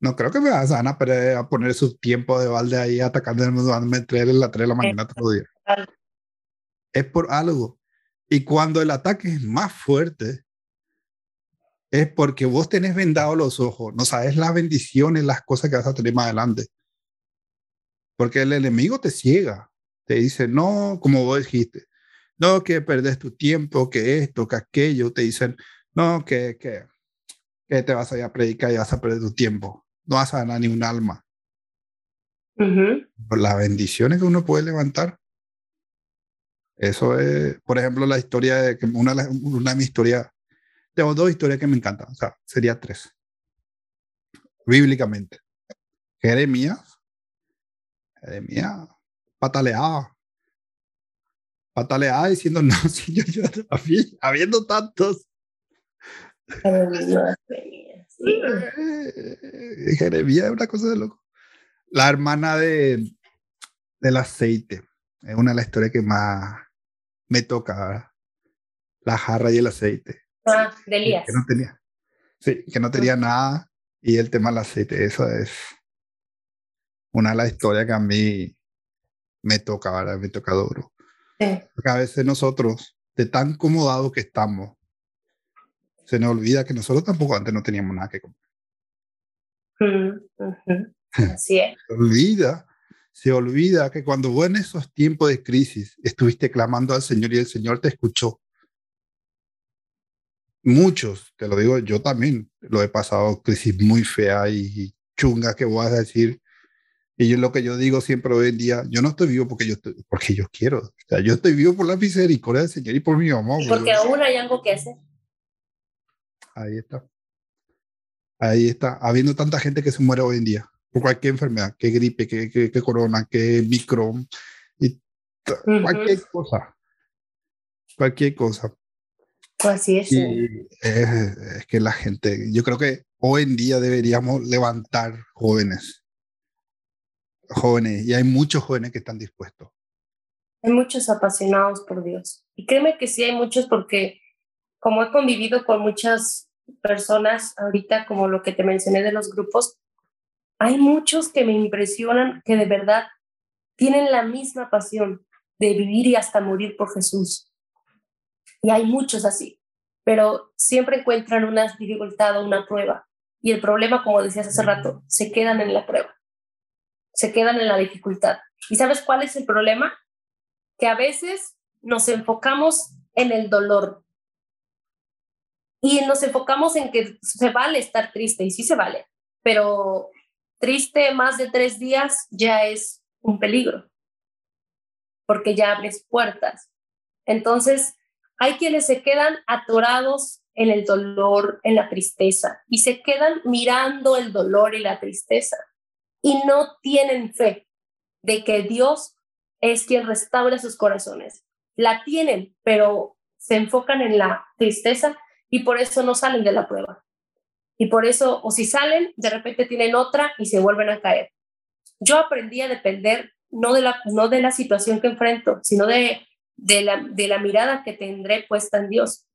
No creo que me vas a, poner su tiempo de balde ahí atacando a las 3 de la mañana todos los días. Es por algo. Y cuando el ataque es más fuerte, es porque vos tenés vendado los ojos, no sabes las bendiciones, las cosas que vas a tener más adelante. Porque el enemigo te ciega, te dice, no, como vos dijiste, no, que perdés tu tiempo, que esto, que aquello, te dicen, no, que, que, que te vas a ir a predicar y vas a perder tu tiempo no vas a ganar ni un alma. Por las bendiciones que uno puede levantar. Eso es, por ejemplo, la historia de que una, una de mis historias, tengo dos historias que me encantan, o sea, sería tres. Bíblicamente. Jeremías, Jeremías, pataleaba, pataleaba diciendo, no, señor, yo, habiendo tantos. Eh, Jeremías es una cosa de loco. La hermana de, del aceite. Es una de las historias que más me toca. La jarra y el aceite. Ah, de Elías. Que no tenía. Sí, que no tenía nada. Y el tema del aceite. Eso es una de las historias que a mí me toca, ¿verdad? Me toca duro. Porque a veces nosotros, de tan acomodados que estamos, se nos olvida que nosotros tampoco antes no teníamos nada que comer. Así es. se olvida, se olvida que cuando vos en esos tiempos de crisis estuviste clamando al Señor y el Señor te escuchó. Muchos, te lo digo, yo también lo he pasado, crisis muy fea y chunga que voy a decir. Y yo lo que yo digo siempre hoy en día, yo no estoy vivo porque yo, porque yo quiero. O sea, yo estoy vivo por la misericordia del Señor y por mi mamá. Porque aún hay algo que hacer. Ahí está. Ahí está. Habiendo tanta gente que se muere hoy en día por cualquier enfermedad, que gripe, que, que, corona, que micro, y cualquier cosa. Cualquier cosa. Así es. Y es, que la gente, yo creo que hoy en día deberíamos levantar jóvenes. Jóvenes, y hay muchos jóvenes que están dispuestos. Hay muchos apasionados por Dios. Y créeme que sí hay muchos porque como he convivido con muchas personas ahorita, como lo que te mencioné de los grupos, hay muchos que me impresionan que de verdad tienen la misma pasión de vivir y hasta morir por Jesús. Y hay muchos así, pero siempre encuentran una dificultad o una prueba. Y el problema, como decías hace rato, se quedan en la prueba, se quedan en la dificultad. ¿Y sabes cuál es el problema? Que a veces nos enfocamos en el dolor, y nos enfocamos en que se vale estar triste, y sí se vale, pero triste más de tres días ya es un peligro, porque ya abres puertas. Entonces, hay quienes se quedan atorados en el dolor, en la tristeza, y se quedan mirando el dolor y la tristeza, y no tienen fe de que Dios es quien restaura sus corazones. La tienen, pero se enfocan en la tristeza y por eso no salen de la prueba. Y por eso, o si salen, de repente tienen otra y se vuelven a caer. Yo aprendí a depender no de la, no de la situación que enfrento, sino de, de, la, de la mirada que tendré puesta en Dios.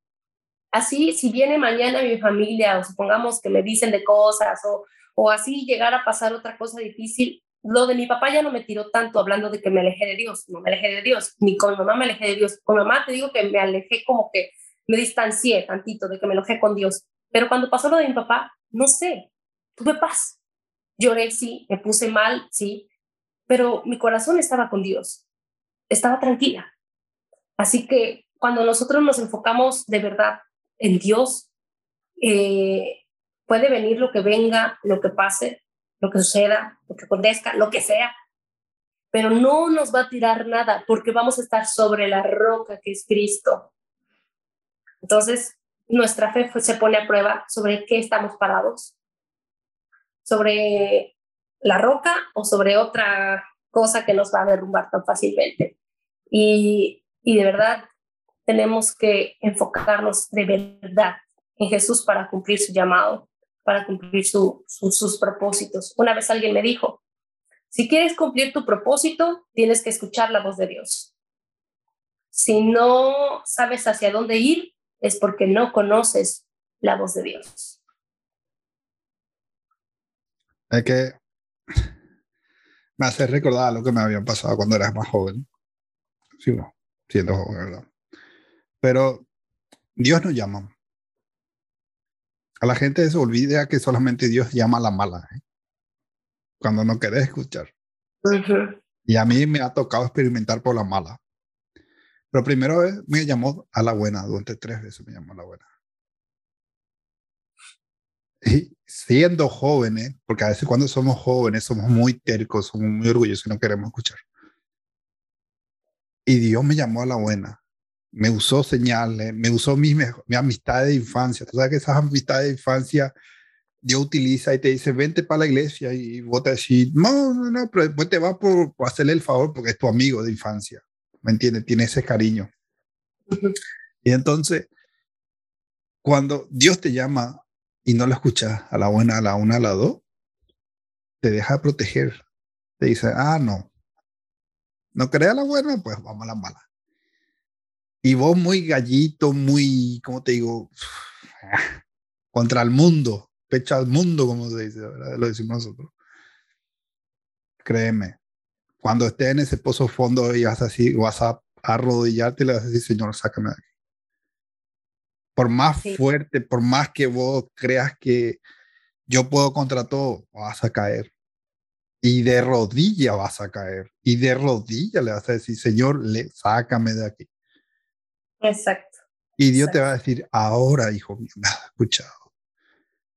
Así, si viene mañana mi familia, o supongamos que me dicen de cosas, o, o así llegar a pasar otra cosa difícil, lo de mi papá ya no me tiró tanto hablando de que me alejé de Dios, no me alejé de Dios, ni con mi mamá me alejé de Dios. Con mamá te digo que me alejé como que me distancié tantito de que me enojé con Dios. Pero cuando pasó lo de mi papá, no sé, tuve paz. Lloré, sí, me puse mal, sí, pero mi corazón estaba con Dios, estaba tranquila. Así que cuando nosotros nos enfocamos de verdad en Dios, eh, puede venir lo que venga, lo que pase, lo que suceda, lo que acontezca, lo que sea, pero no nos va a tirar nada porque vamos a estar sobre la roca que es Cristo. Entonces, nuestra fe se pone a prueba sobre qué estamos parados, sobre la roca o sobre otra cosa que nos va a derrumbar tan fácilmente. Y, y de verdad tenemos que enfocarnos de verdad en Jesús para cumplir su llamado, para cumplir sus propósitos. Una vez alguien me dijo, si quieres cumplir tu propósito, tienes que escuchar la voz de Dios. Si no sabes hacia dónde ir, es porque no conoces la voz de Dios. Es que me hace recordar lo que me había pasado cuando eras más joven. Sí, no, siendo joven, ¿verdad? Pero Dios nos llama. A la gente se olvida que solamente Dios llama a la mala. ¿eh? Cuando no querés escuchar. Y a mí me ha tocado experimentar por la mala. Pero primero me llamó a la buena, durante tres veces me llamó a la buena. Y siendo jóvenes, porque a veces cuando somos jóvenes somos muy tercos, somos muy orgullosos y no queremos escuchar. Y Dios me llamó a la buena. Me usó señales, me usó mi, mi amistad de infancia. Tú sabes que esas amistades de infancia Dios utiliza y te dice, vente para la iglesia y vos te decís, no, no, no, pero después te va por, por hacerle el favor porque es tu amigo de infancia. ¿me entiendes? Tiene ese cariño. Y entonces, cuando Dios te llama y no lo escuchas a la buena, a la una, a la dos, te deja proteger. Te dice, ah, no, no creas la buena, pues vamos a la mala. Y vos muy gallito, muy, ¿cómo te digo? Contra el mundo, pecha al mundo, como se dice, ¿verdad? lo decimos nosotros. Créeme, cuando estés en ese pozo fondo y vas así, vas a arrodillarte y le vas a decir, Señor, sácame de aquí. Por más fuerte, por más que vos creas que yo puedo contra todo, vas a caer. Y de rodilla vas a caer. Y de rodilla le vas a decir, Señor, le, sácame de aquí. Exacto. Y Dios te va a decir, ahora, hijo mío, me has escuchado.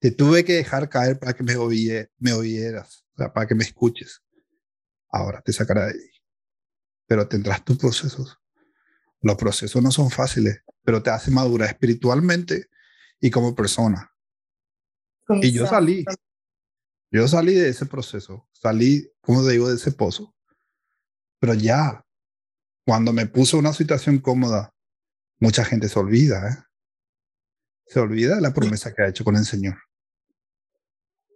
Te tuve que dejar caer para que me, me oyeras, o sea, para que me escuches ahora te sacará de ahí. Pero tendrás tus procesos. Los procesos no son fáciles, pero te hace madurar espiritualmente y como persona. Y yo salí. Yo salí de ese proceso. Salí, como te digo, de ese pozo. Pero ya, cuando me puso una situación cómoda, mucha gente se olvida. ¿eh? Se olvida de la promesa que ha hecho con el Señor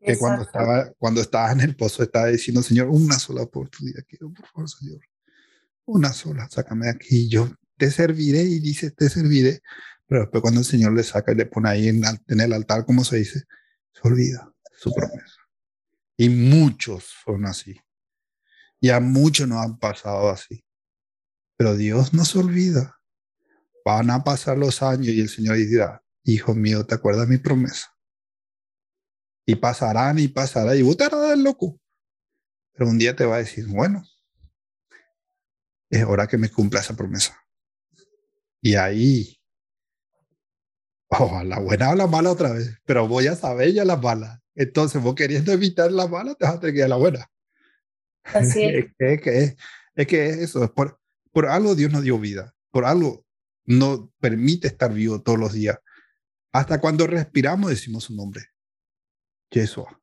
que cuando estaba, cuando estaba en el pozo estaba diciendo, Señor, una sola oportunidad quiero, por favor, Señor. Una sola, sácame de aquí. Yo te serviré y dice, te serviré. Pero después cuando el Señor le saca y le pone ahí en, en el altar, como se dice, se olvida su promesa. Y muchos son así. Y a muchos no han pasado así. Pero Dios no se olvida. Van a pasar los años y el Señor dirá, hijo mío, ¿te acuerdas mi promesa? y pasarán y pasarán y vos te harás loco. Pero un día te va a decir, bueno, es hora que me cumpla esa promesa. Y ahí, oh, la buena o la mala otra vez, pero voy a saber ya la mala. Entonces, vos queriendo evitar la mala, te vas a tener que ir a la buena. Así es. es, que, es, que eso, es por, por algo Dios nos dio vida, por algo nos permite estar vivo todos los días. Hasta cuando respiramos decimos su nombre. Yeshua.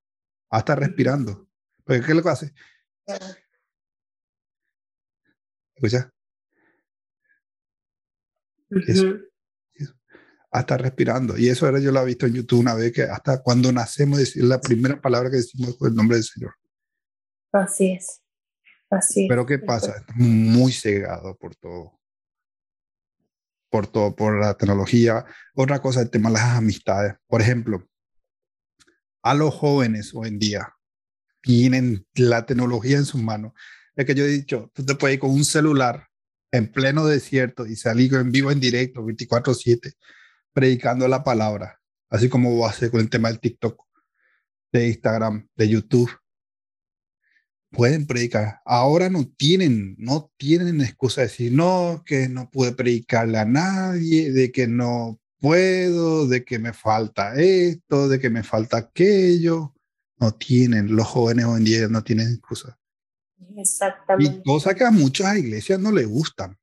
Hasta respirando. Porque ¿qué es lo que hace? ¿Escucha? Hasta respirando. Y eso era, yo lo he visto en YouTube una vez, que hasta cuando nacemos, decir la primera palabra que decimos es el nombre del Señor. Así es. Así Pero ¿qué pasa? Muy cegado por todo. Por todo, por la tecnología. Otra cosa, el tema de las amistades. Por ejemplo, a los jóvenes hoy en día tienen la tecnología en sus manos. Es que yo he dicho, tú te puedes ir con un celular en pleno desierto y salir en vivo, en directo, 24/7, predicando la palabra, así como voy a con el tema del TikTok, de Instagram, de YouTube. Pueden predicar. Ahora no tienen, no tienen excusa de decir, no, que no pude predicarle a nadie, de que no puedo, de que me falta esto, de que me falta aquello. No tienen, los jóvenes hoy en día no tienen excusa. Exactamente. Y cosa que a muchas iglesias no les gustan.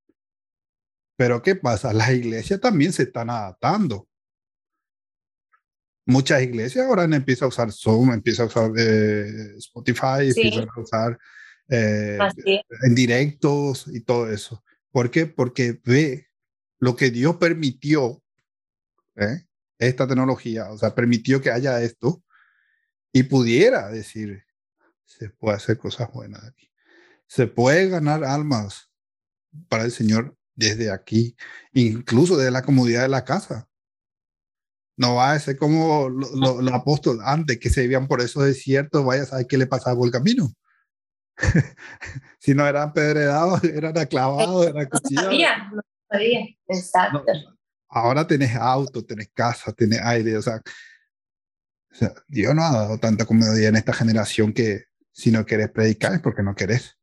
Pero ¿qué pasa? Las iglesias también se están adaptando. Muchas iglesias ahora empiezan a usar Zoom, empiezan a usar eh, Spotify, empiezan a usar eh, en directos y todo eso. ¿Por qué? Porque ve lo que Dios permitió, ¿eh? esta tecnología, o sea, permitió que haya esto y pudiera decir, se puede hacer cosas buenas aquí. Se puede ganar almas para el Señor desde aquí, incluso desde la comodidad de la casa. No va a ser como los apóstoles antes que se vivían por esos desiertos, vaya a saber qué le pasaba por el camino. si no eran pedredados, eran aclavados, eran cuchillados. No sabía, exacto. ahora tenés auto, tenés casa, tenés aire, o sea, Dios no ha dado tanta comodidad en esta generación que si no quieres predicar es porque no querés.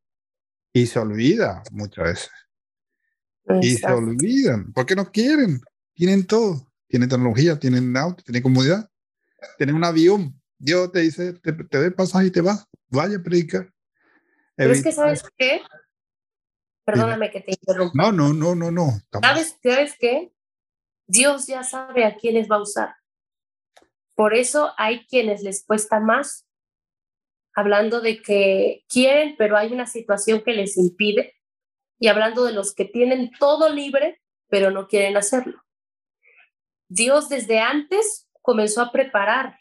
Y se olvida muchas veces. Y se olvidan, porque no quieren. Tienen todo. Tienen tecnología, tienen auto, tienen comodidad. Tienen un avión. Dios te dice, te, te doy pasaje y te vas. Vaya a predicar. Pero es que, ¿sabes qué? Perdóname que te interrumpa. No, no, no, no, no. ¿Sabes, ¿Sabes qué? Dios ya sabe a quiénes va a usar. Por eso hay quienes les cuesta más, hablando de que quieren, pero hay una situación que les impide y hablando de los que tienen todo libre, pero no quieren hacerlo. Dios desde antes comenzó a preparar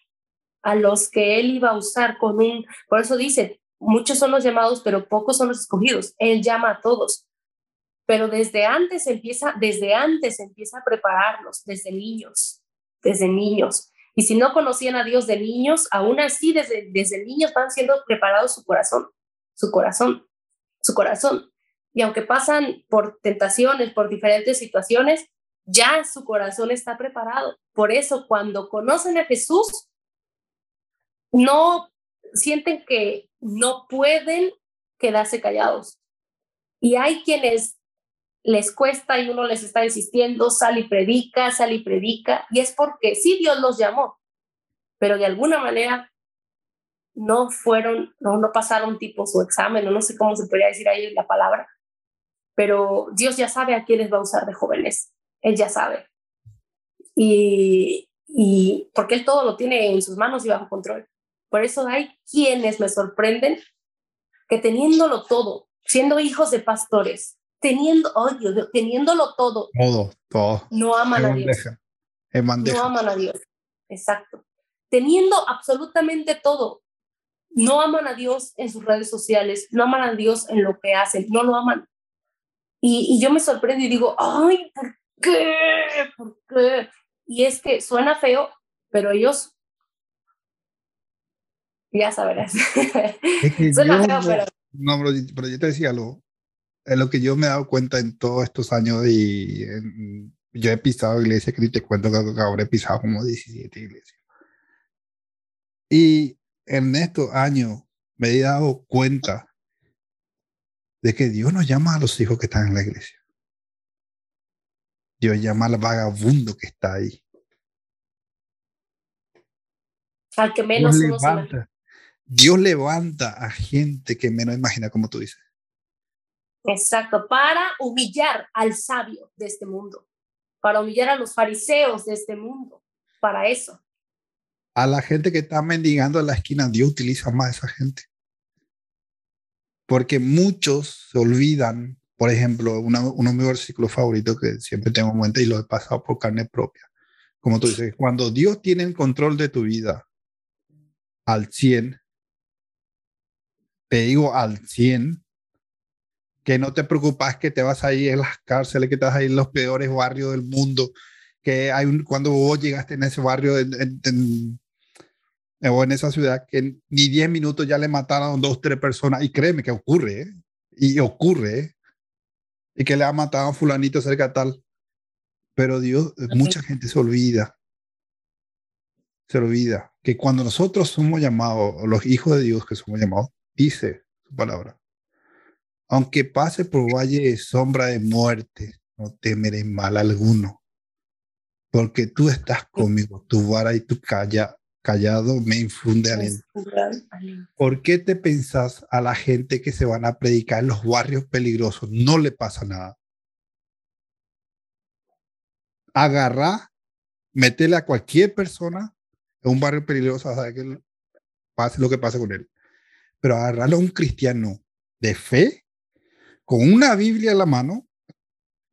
a los que él iba a usar con un, por eso dice, muchos son los llamados, pero pocos son los escogidos. Él llama a todos. Pero desde antes empieza, desde antes empieza a prepararlos, desde niños, desde niños. Y si no conocían a Dios de niños, aún así desde, desde niños van siendo preparados su corazón, su corazón, su corazón. Y aunque pasan por tentaciones, por diferentes situaciones, ya su corazón está preparado. Por eso cuando conocen a Jesús, no sienten que no pueden quedarse callados. Y hay quienes les cuesta y uno les está insistiendo, sal y predica, sal y predica, y es porque sí Dios los llamó, pero de alguna manera no fueron, no, no pasaron tipo su examen, o no sé cómo se podría decir ahí la palabra, pero Dios ya sabe a quiénes va a usar de jóvenes, Él ya sabe. Y, y porque Él todo lo tiene en sus manos y bajo control. Por eso hay quienes me sorprenden que teniéndolo todo, siendo hijos de pastores, teniendo, oh teniéndolo todo, todo, todo. no aman a Dios. No aman a Dios. Exacto. Teniendo absolutamente todo, no aman a Dios en sus redes sociales, no aman a Dios en lo que hacen, no lo aman. Y, yo me sorprendo y digo, ay, ¿por qué? ¿Por qué? Y es que suena feo, pero ellos, ya sabrás. suena feo, pero... No, pero, yo te decía algo. Es lo que yo me he dado cuenta en todos estos años y yo he pisado iglesias que te cuento que ahora he pisado como 17 iglesias. Y en estos años me he dado cuenta de que Dios no llama a los hijos que están en la iglesia. Dios llama al vagabundo que está ahí. Al que menos Dios levanta, Dios levanta a gente que menos imagina, como tú dices. Exacto, para humillar al sabio de este mundo, para humillar a los fariseos de este mundo, para eso. A la gente que está mendigando en la esquina, Dios utiliza más a esa gente porque muchos se olvidan, por ejemplo, uno de mis versículos favoritos que siempre tengo en mente y lo he pasado por carne propia. Como tú dices, cuando Dios tiene el control de tu vida al 100, te digo al 100, que no te preocupas que te vas a ir en las cárceles, que te vas a ir en los peores barrios del mundo, que hay un, cuando vos llegaste en ese barrio en, o en esa ciudad que ni 10 minutos ya le mataron dos, tres personas. Y créeme que ocurre, ¿eh? y ocurre, ¿eh? Y que le ha matado a fulanito cerca tal. Pero Dios, mucha gente se olvida, se olvida que cuando nosotros somos llamados, los hijos de Dios que somos llamados, dice su palabra. Aunque pase por valle de sombra de muerte, no temeré mal alguno, porque tú estás conmigo, tu vara y tu calla, callado me infunde aliento. ¿Por qué te pensás a la gente que se van a predicar en los barrios peligrosos? No le pasa nada. Agarra, métele a cualquier persona en un barrio peligroso, sabe que pase lo que pase con él. Pero agarrarlo a un cristiano de fe, con una Biblia en la mano,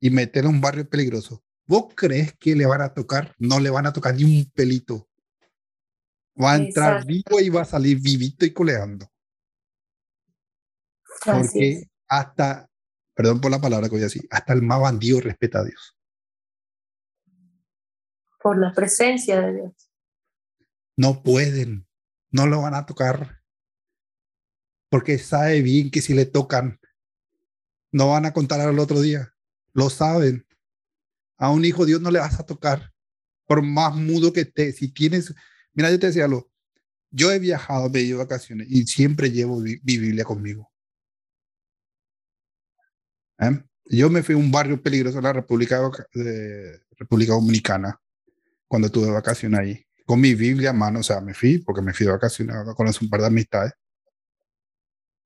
y meterlo a un barrio peligroso. ¿Vos crees que le van a tocar? No le van a tocar ni un pelito. Va a entrar vivo y va a salir vivito y coleando. Porque hasta, perdón por la palabra que voy a decir, hasta el más bandido respeta a Dios. Por la presencia de Dios. No pueden, no lo van a tocar. Porque sabe bien que si le tocan, no van a contar al otro día. Lo saben. A un hijo Dios no le vas a tocar. Por más mudo que esté, si tienes Mira, yo te decía algo. Yo he viajado, he ido vacaciones y siempre llevo mi, Biblia conmigo. ¿Eh? Yo me fui a un barrio peligroso en la República, de, República Dominicana cuando tuve vacaciones ahí. Con mi Biblia a mano, o sea, me fui porque me fui de vacaciones, conocí un par de amistades.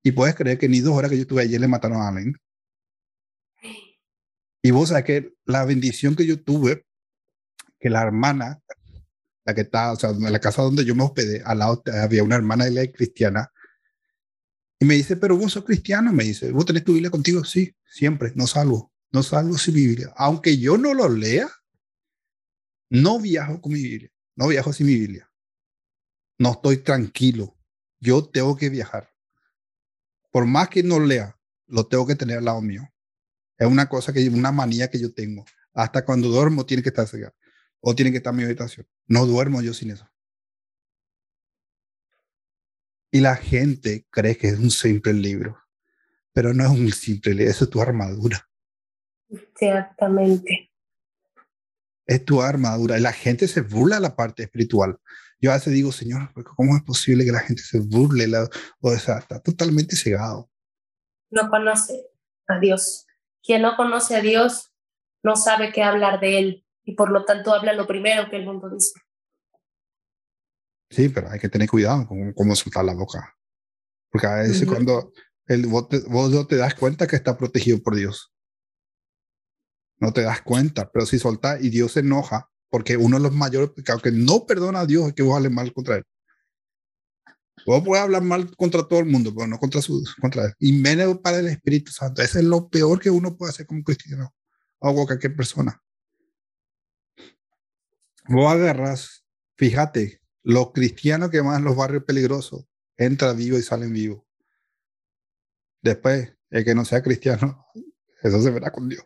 Y puedes creer que ni dos horas que yo estuve allí le mataron a alguien. Y vos sabés que la bendición que yo tuve, que la hermana la que está, o sea, en la casa donde yo me hospedé, al lado había una hermana de la cristiana. Y me dice, pero vos sos cristiano, me dice, vos tenés tu Biblia contigo, sí, siempre, no salgo, no salgo sin Biblia. Aunque yo no lo lea, no viajo con mi Biblia, no viajo sin mi Biblia. No estoy tranquilo, yo tengo que viajar. Por más que no lea, lo tengo que tener al lado mío. Es una cosa que, una manía que yo tengo. Hasta cuando duermo tiene que estar cerca o tiene que estar en mi habitación. No duermo yo sin eso. Y la gente cree que es un simple libro, pero no es un simple libro, eso es tu armadura. Exactamente. Es tu armadura. Y la gente se burla de la parte espiritual. Yo a veces digo, Señor, ¿cómo es posible que la gente se burle? o sea, está totalmente cegado. No conoce a Dios. Quien no conoce a Dios no sabe qué hablar de Él y por lo tanto habla lo primero que el mundo dice. Sí, pero hay que tener cuidado con cómo soltar la boca. Porque a veces cuando el, vos, no te das cuenta que está protegido por Dios. No te das cuenta, pero si soltas y Dios se enoja, porque uno de los mayores pecados que no perdona a Dios es que vos hables mal contra él. Vos puedes hablar mal contra todo el mundo, pero no contra, su, contra él. Y menos para el Espíritu Santo. Ese es lo peor que uno puede hacer como cristiano o cualquier persona. Vos agarras, fíjate, los cristianos que van en los barrios peligrosos entran vivo y salen vivos. Después, el que no sea cristiano, eso se verá con Dios.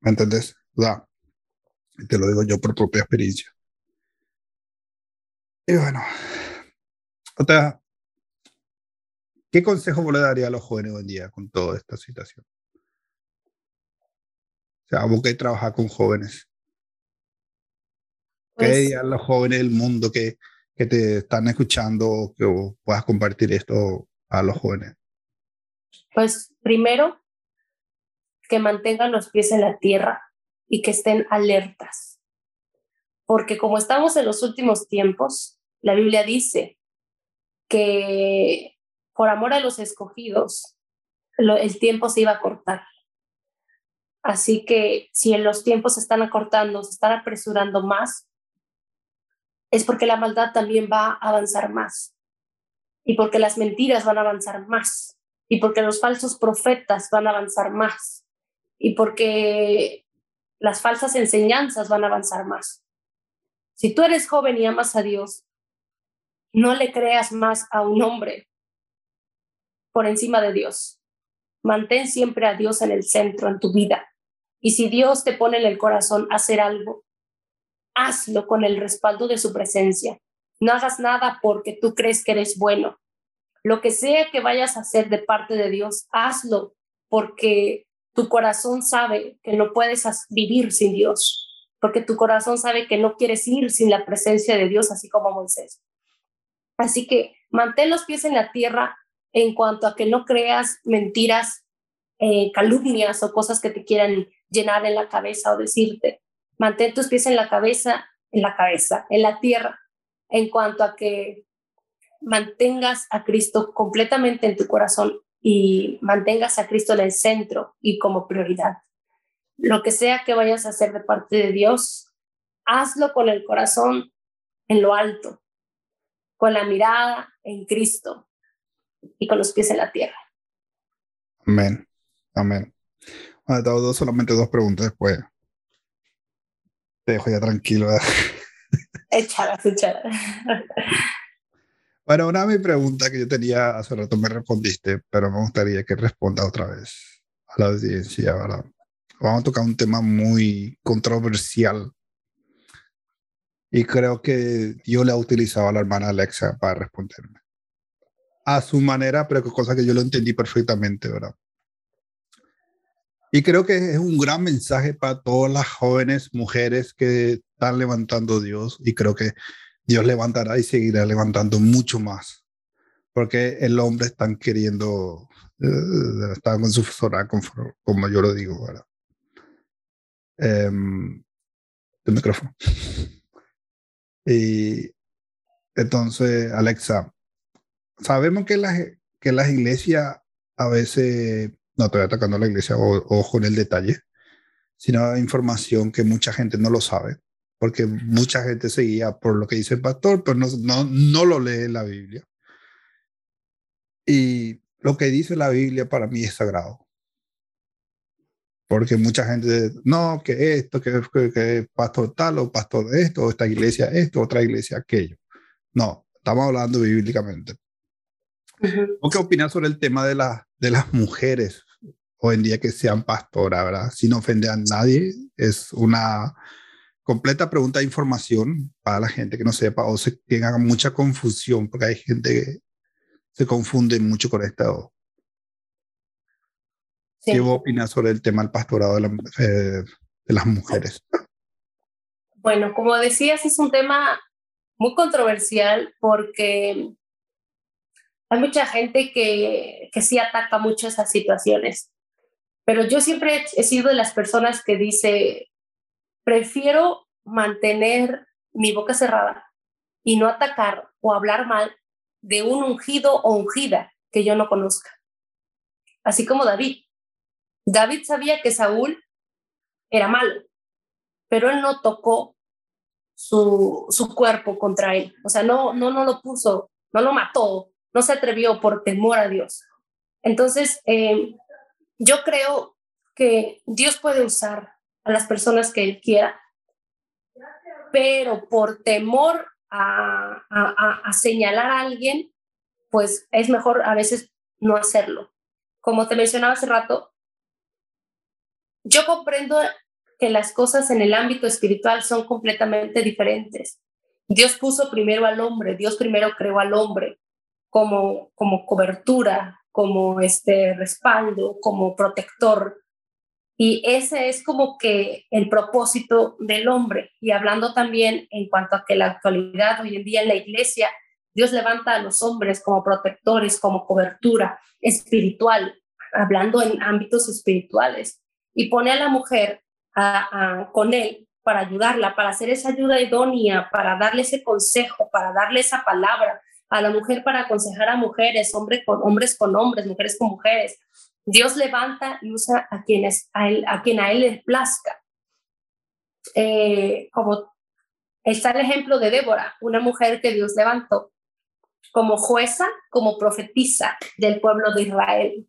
¿Me entendés? Da. te lo digo yo por propia experiencia. Y bueno, otra, ¿qué consejo vos le daría a los jóvenes hoy en día con toda esta situación? O sea, vos que trabajar con jóvenes, ¿Qué pues, a los jóvenes del mundo que, que te están escuchando que puedas compartir esto a los jóvenes? Pues primero, que mantengan los pies en la tierra y que estén alertas. Porque como estamos en los últimos tiempos, la Biblia dice que por amor a los escogidos, el tiempo se iba a cortar. Así que si en los tiempos se están acortando, se están apresurando más, es porque la maldad también va a avanzar más y porque las mentiras van a avanzar más y porque los falsos profetas van a avanzar más y porque las falsas enseñanzas van a avanzar más. Si tú eres joven y amas a Dios, no le creas más a un hombre por encima de Dios. Mantén siempre a Dios en el centro en tu vida. Y si Dios te pone en el corazón hacer algo, hazlo con el respaldo de su presencia. No hagas nada porque tú crees que eres bueno. Lo que sea que vayas a hacer de parte de Dios, hazlo porque tu corazón sabe que no puedes vivir sin Dios, porque tu corazón sabe que no quieres ir sin la presencia de Dios, así como Moisés. Así que mantén los pies en la tierra en cuanto a que no creas mentiras, eh, calumnias o cosas que te quieran llenar en la cabeza o decirte. Mantén tus pies en la cabeza, en la cabeza, en la tierra, en cuanto a que mantengas a Cristo completamente en tu corazón y mantengas a Cristo en el centro y como prioridad. Lo que sea que vayas a hacer de parte de Dios, hazlo con el corazón en lo alto, con la mirada en Cristo y con los pies en la tierra. Amén. Amén. Bueno, solamente dos preguntas después. Te dejo ya tranquilo. Échalas, échalas. Bueno, una de mis preguntas que yo tenía hace rato me respondiste, pero me gustaría que responda otra vez a la audiencia, ¿verdad? Vamos a tocar un tema muy controversial y creo que yo le ha utilizado a la hermana Alexa para responderme. A su manera, pero cosa que yo lo entendí perfectamente, ¿verdad? Y creo que es un gran mensaje para todas las jóvenes mujeres que están levantando Dios y creo que Dios levantará y seguirá levantando mucho más. Porque el hombre están queriendo, uh, están con su zona, como yo lo digo, ¿verdad? Um, el micrófono. y entonces, Alexa, sabemos que las, que las iglesias a veces, no estoy atacando a la iglesia, ojo en el detalle, sino información que mucha gente no lo sabe porque mucha gente seguía por lo que dice el pastor, pero no, no, no lo lee la Biblia. Y lo que dice la Biblia para mí es sagrado. Porque mucha gente, no, que esto, que, que, pastor tal o pastor esto, o esta iglesia esto, otra iglesia aquello. No, estamos hablando bíblicamente. ¿Qué opinas sobre el tema de, la, de las mujeres hoy en día que sean pastoras, verdad? Sin ofender a nadie, es una completa pregunta de información para la gente que no sepa o se tenga mucha confusión, porque hay gente que se confunde mucho con esto. ¿Qué opinas sobre el tema del pastorado de, eh, de las mujeres? Bueno, como decías, es un tema muy controversial porque hay mucha gente que, que sí ataca mucho esas situaciones. Pero yo siempre he sido de las personas que dice, prefiero mantener mi boca cerrada y no atacar o hablar mal de un ungido o ungida que yo no conozca. Así como David. David sabía que Saúl era malo, pero él no tocó su, su cuerpo contra él. O sea, no, no, no lo puso, no lo mató, no se atrevió por temor a Dios. Entonces, eh, yo creo que Dios puede usar a las personas que él quiera, pero por temor a, a, señalar a alguien, pues es mejor a veces no hacerlo. Como te mencionaba hace rato, yo comprendo que las cosas en el ámbito espiritual son completamente diferentes. Dios puso primero al hombre, Dios primero creó al hombre como, como cobertura, como este respaldo, como protector, y ese es como que el propósito del hombre. Y hablando también en cuanto a que la actualidad hoy en día en la iglesia, Dios levanta a los hombres como protectores, como cobertura espiritual, hablando en ámbitos espirituales. Y pone a la mujer con él para ayudarla, para hacer esa ayuda idónea, para darle ese consejo, para darle esa palabra a la mujer para aconsejar a mujeres, hombre con, hombres con hombres, mujeres con mujeres, Dios levanta y usa a, quienes, a, él, a quien a Él le plazca. Eh, como está el ejemplo de Débora, una mujer que Dios levantó como jueza, como profetisa del pueblo de Israel.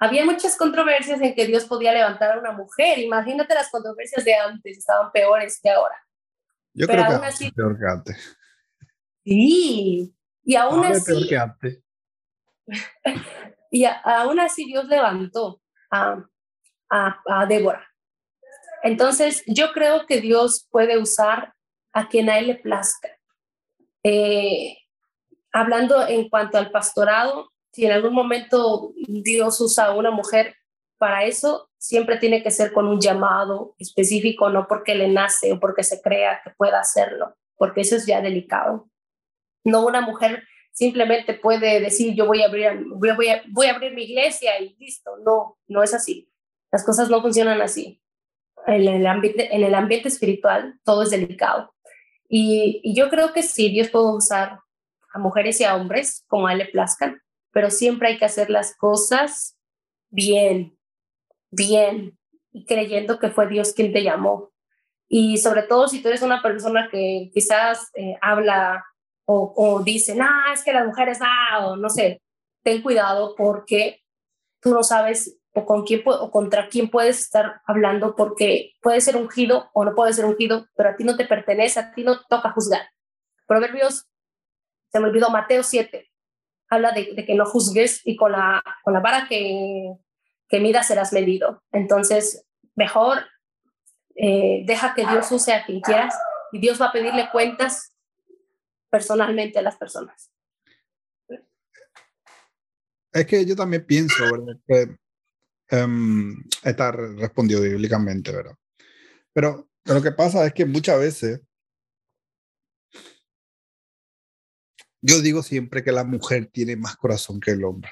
Había muchas controversias en que Dios podía levantar a una mujer. Imagínate las controversias de antes, estaban peores que ahora. Yo creo que así, peor que antes. Sí, y aún así. Y aún así Dios levantó a, a, Débora. Entonces, yo creo que Dios puede usar a quien a él le plazca. Eh, hablando en cuanto al pastorado, si en algún momento Dios usa a una mujer para eso, siempre tiene que ser con un llamado específico, no porque le nace o porque se crea que pueda hacerlo, porque eso es ya delicado. No una mujer simplemente puede decir yo voy a abrir, voy, voy, a, voy a abrir mi iglesia y listo. No, no es así. Las cosas no funcionan así. En el ambiente, en el ambiente espiritual todo es delicado. Y, yo creo que sí, Dios puede usar a mujeres y a hombres como a él le plazcan, pero siempre hay que hacer las cosas bien, bien, y creyendo que fue Dios quien te llamó. Y sobre todo si tú eres una persona que quizás eh, habla o, o dice, no, es que las mujeres, ah, o no sé, ten cuidado porque tú no sabes o con quién o contra quién puedes estar hablando porque puede ser ungido o no puede ser ungido, pero a ti no te pertenece, a ti no toca juzgar. Proverbios, se me olvidó, Mateo 7, habla de, de que no juzgues y con la, con la vara que, que midas serás medido. Entonces, mejor eh, deja que Dios use a quien quieras y Dios va a pedirle cuentas personalmente a las personas. Es que yo también pienso, ¿verdad? Que um, está respondido bíblicamente, ¿verdad? Pero lo que pasa es que muchas veces yo digo siempre que la mujer tiene más corazón que el hombre.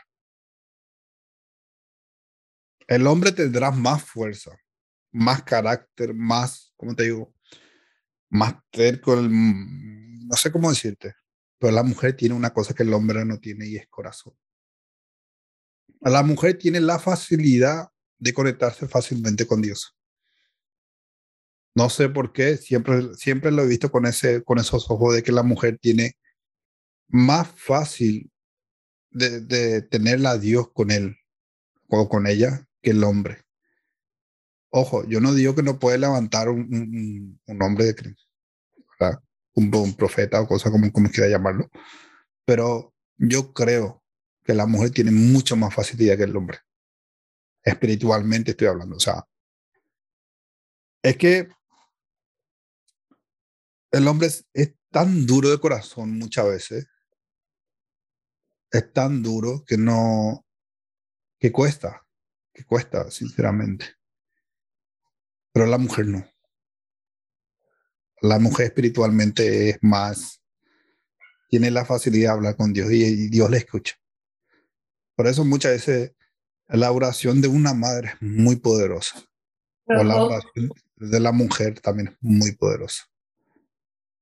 El hombre tendrá más fuerza, más carácter, más, ¿cómo te digo? Más terco, no sé cómo decirte, pero la mujer tiene una cosa que el hombre no tiene y es corazón. La mujer tiene la facilidad de conectarse fácilmente con Dios. No sé por qué, siempre, siempre lo he visto con, ese, con esos ojos de que la mujer tiene más fácil de, de tenerla a Dios con él o con ella que el hombre. Ojo, yo no digo que no puede levantar un, un, hombre de crimen, un, un, profeta o cosa como, como quiera llamarlo, pero yo creo que la mujer tiene mucho más facilidad que el hombre. Espiritualmente estoy hablando, o sea, es que el hombre es, es tan duro de corazón muchas veces, es tan duro que no, que cuesta, que cuesta, sinceramente. Pero la mujer no. La mujer espiritualmente es más, tiene la facilidad de hablar con Dios y, Dios le escucha. Por eso muchas veces la oración de una madre es muy poderosa. O la oración de la mujer también es muy poderosa.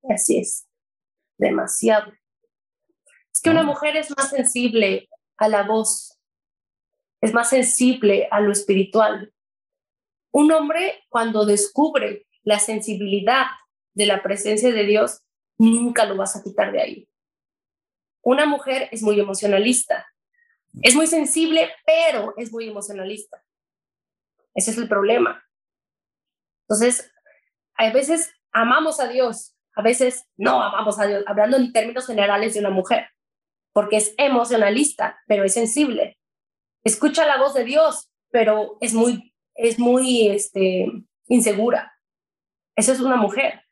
Así es. Demasiado. Es que una mujer es más sensible a la voz, es más sensible a lo espiritual. Un hombre cuando descubre la sensibilidad de la presencia de Dios, nunca lo vas a quitar de ahí. Una mujer es muy emocionalista, es muy sensible, pero es muy emocionalista. Ese es el problema. Entonces, a veces amamos a Dios, a veces no amamos a Dios, hablando en términos generales de una mujer, porque es emocionalista, pero es sensible. Escucha la voz de Dios, pero es muy es muy este, insegura. Esa es una mujer.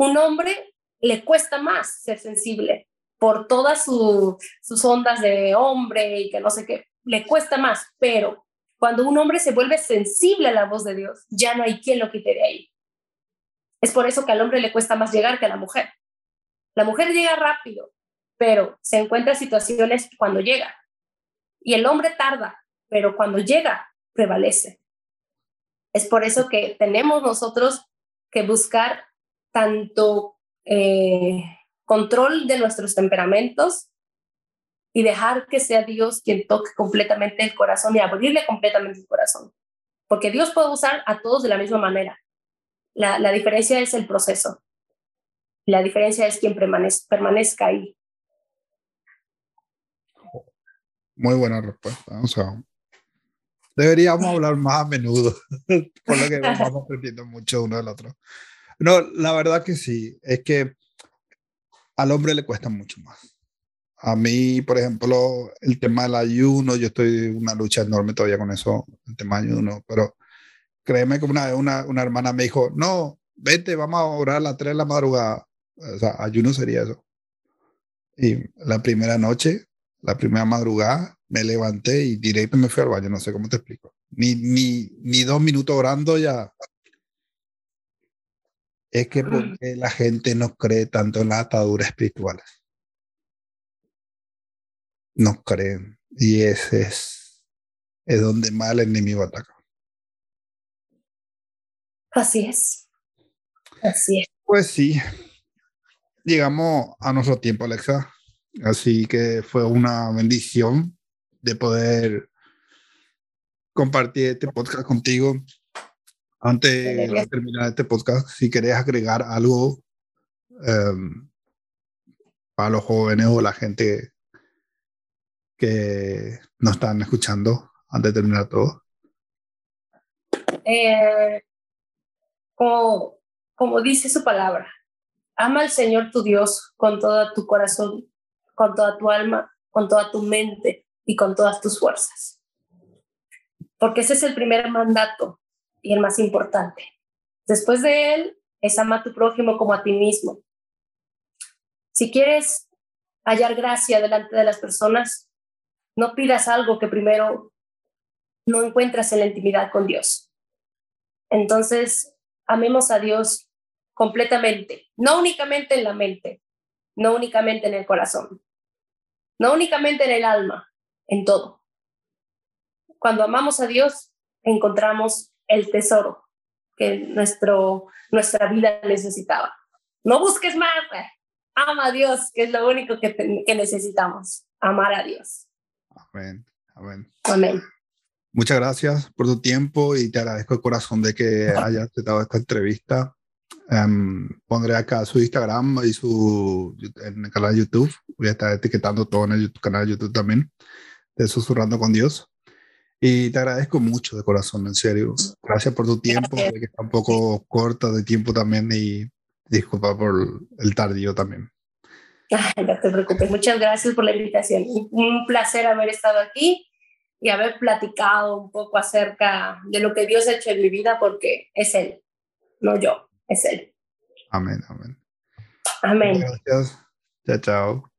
Un hombre le cuesta más ser sensible por todas sus ondas de hombre y que no sé qué, le cuesta más, pero cuando un hombre se vuelve sensible a la voz de Dios, ya no hay quien lo quite de ahí. Es por eso que al hombre le cuesta más llegar que a la mujer. La mujer llega rápido, pero se encuentra situaciones cuando llega. Y el hombre tarda, pero cuando llega, prevalece. Es por eso que tenemos nosotros que buscar tanto eh, control de nuestros temperamentos y dejar que sea Dios quien toque completamente el corazón y abrirle completamente el corazón. Porque Dios puede usar a todos de la misma manera. La, la diferencia es el proceso. La diferencia es quien permanezca, permanezca ahí. Muy buena respuesta. O sea, Deberíamos hablar más a menudo, por lo que vamos aprendiendo mucho uno del otro. No, la verdad que sí, es que al hombre le cuesta mucho más. A mí, por ejemplo, el tema del ayuno, yo estoy en una lucha enorme todavía con eso, el tema del ayuno, pero créeme que una una, una hermana me dijo, no, vete, vamos a orar a las 3 de la madrugada. O sea, ayuno sería eso. Y la primera noche, la primera madrugada, me levanté y directo me fui al baño, no sé cómo te explico. Ni, ni, ni dos minutos orando ya. Es que porque la gente no cree tanto en las ataduras espirituales. no creen. Y ese es, es donde más el enemigo ataca. Así es. Así es. Pues sí, llegamos a nuestro tiempo, Alexa. Así que fue una bendición de poder compartir este podcast contigo. Antes de terminar este podcast, si querés agregar algo em, para los jóvenes o la gente que nos están escuchando antes de terminar todo. Eh, como, como dice su palabra, ama al Señor tu Dios con todo tu corazón, con toda tu alma, con toda tu mente y con todas tus fuerzas. Porque ese es el primer mandato y el más importante. Después de él es ama a tu prójimo como a ti mismo. Si quieres hallar gracia delante de las personas, no pidas algo que primero no encuentras en la intimidad con Dios. Entonces, amemos a Dios completamente, no únicamente en la mente, no únicamente en el corazón, no únicamente en el alma, en todo. Cuando amamos a Dios, encontramos el tesoro que nuestro, nuestra vida necesitaba. No busques más, ama a Dios, que es lo único que, que necesitamos, amar a Dios. Amén, amén. Amén. Muchas gracias por tu tiempo y te agradezco el corazón de que hayas dado esta entrevista. Um, pondré acá su Instagram y su en el canal de YouTube. Voy a estar etiquetando todo en el canal de YouTube también, de Susurrando con Dios. Y te agradezco mucho de corazón, en serio. Gracias por tu tiempo, que está un poco corta de tiempo también y disculpa por el tardío también. no te preocupes, muchas gracias por la invitación. Un placer haber estado aquí y haber platicado un poco acerca de lo que Dios ha hecho en mi vida, porque es Él, no yo, es Él. Amén, amén. Amén. Gracias. Chao, chao.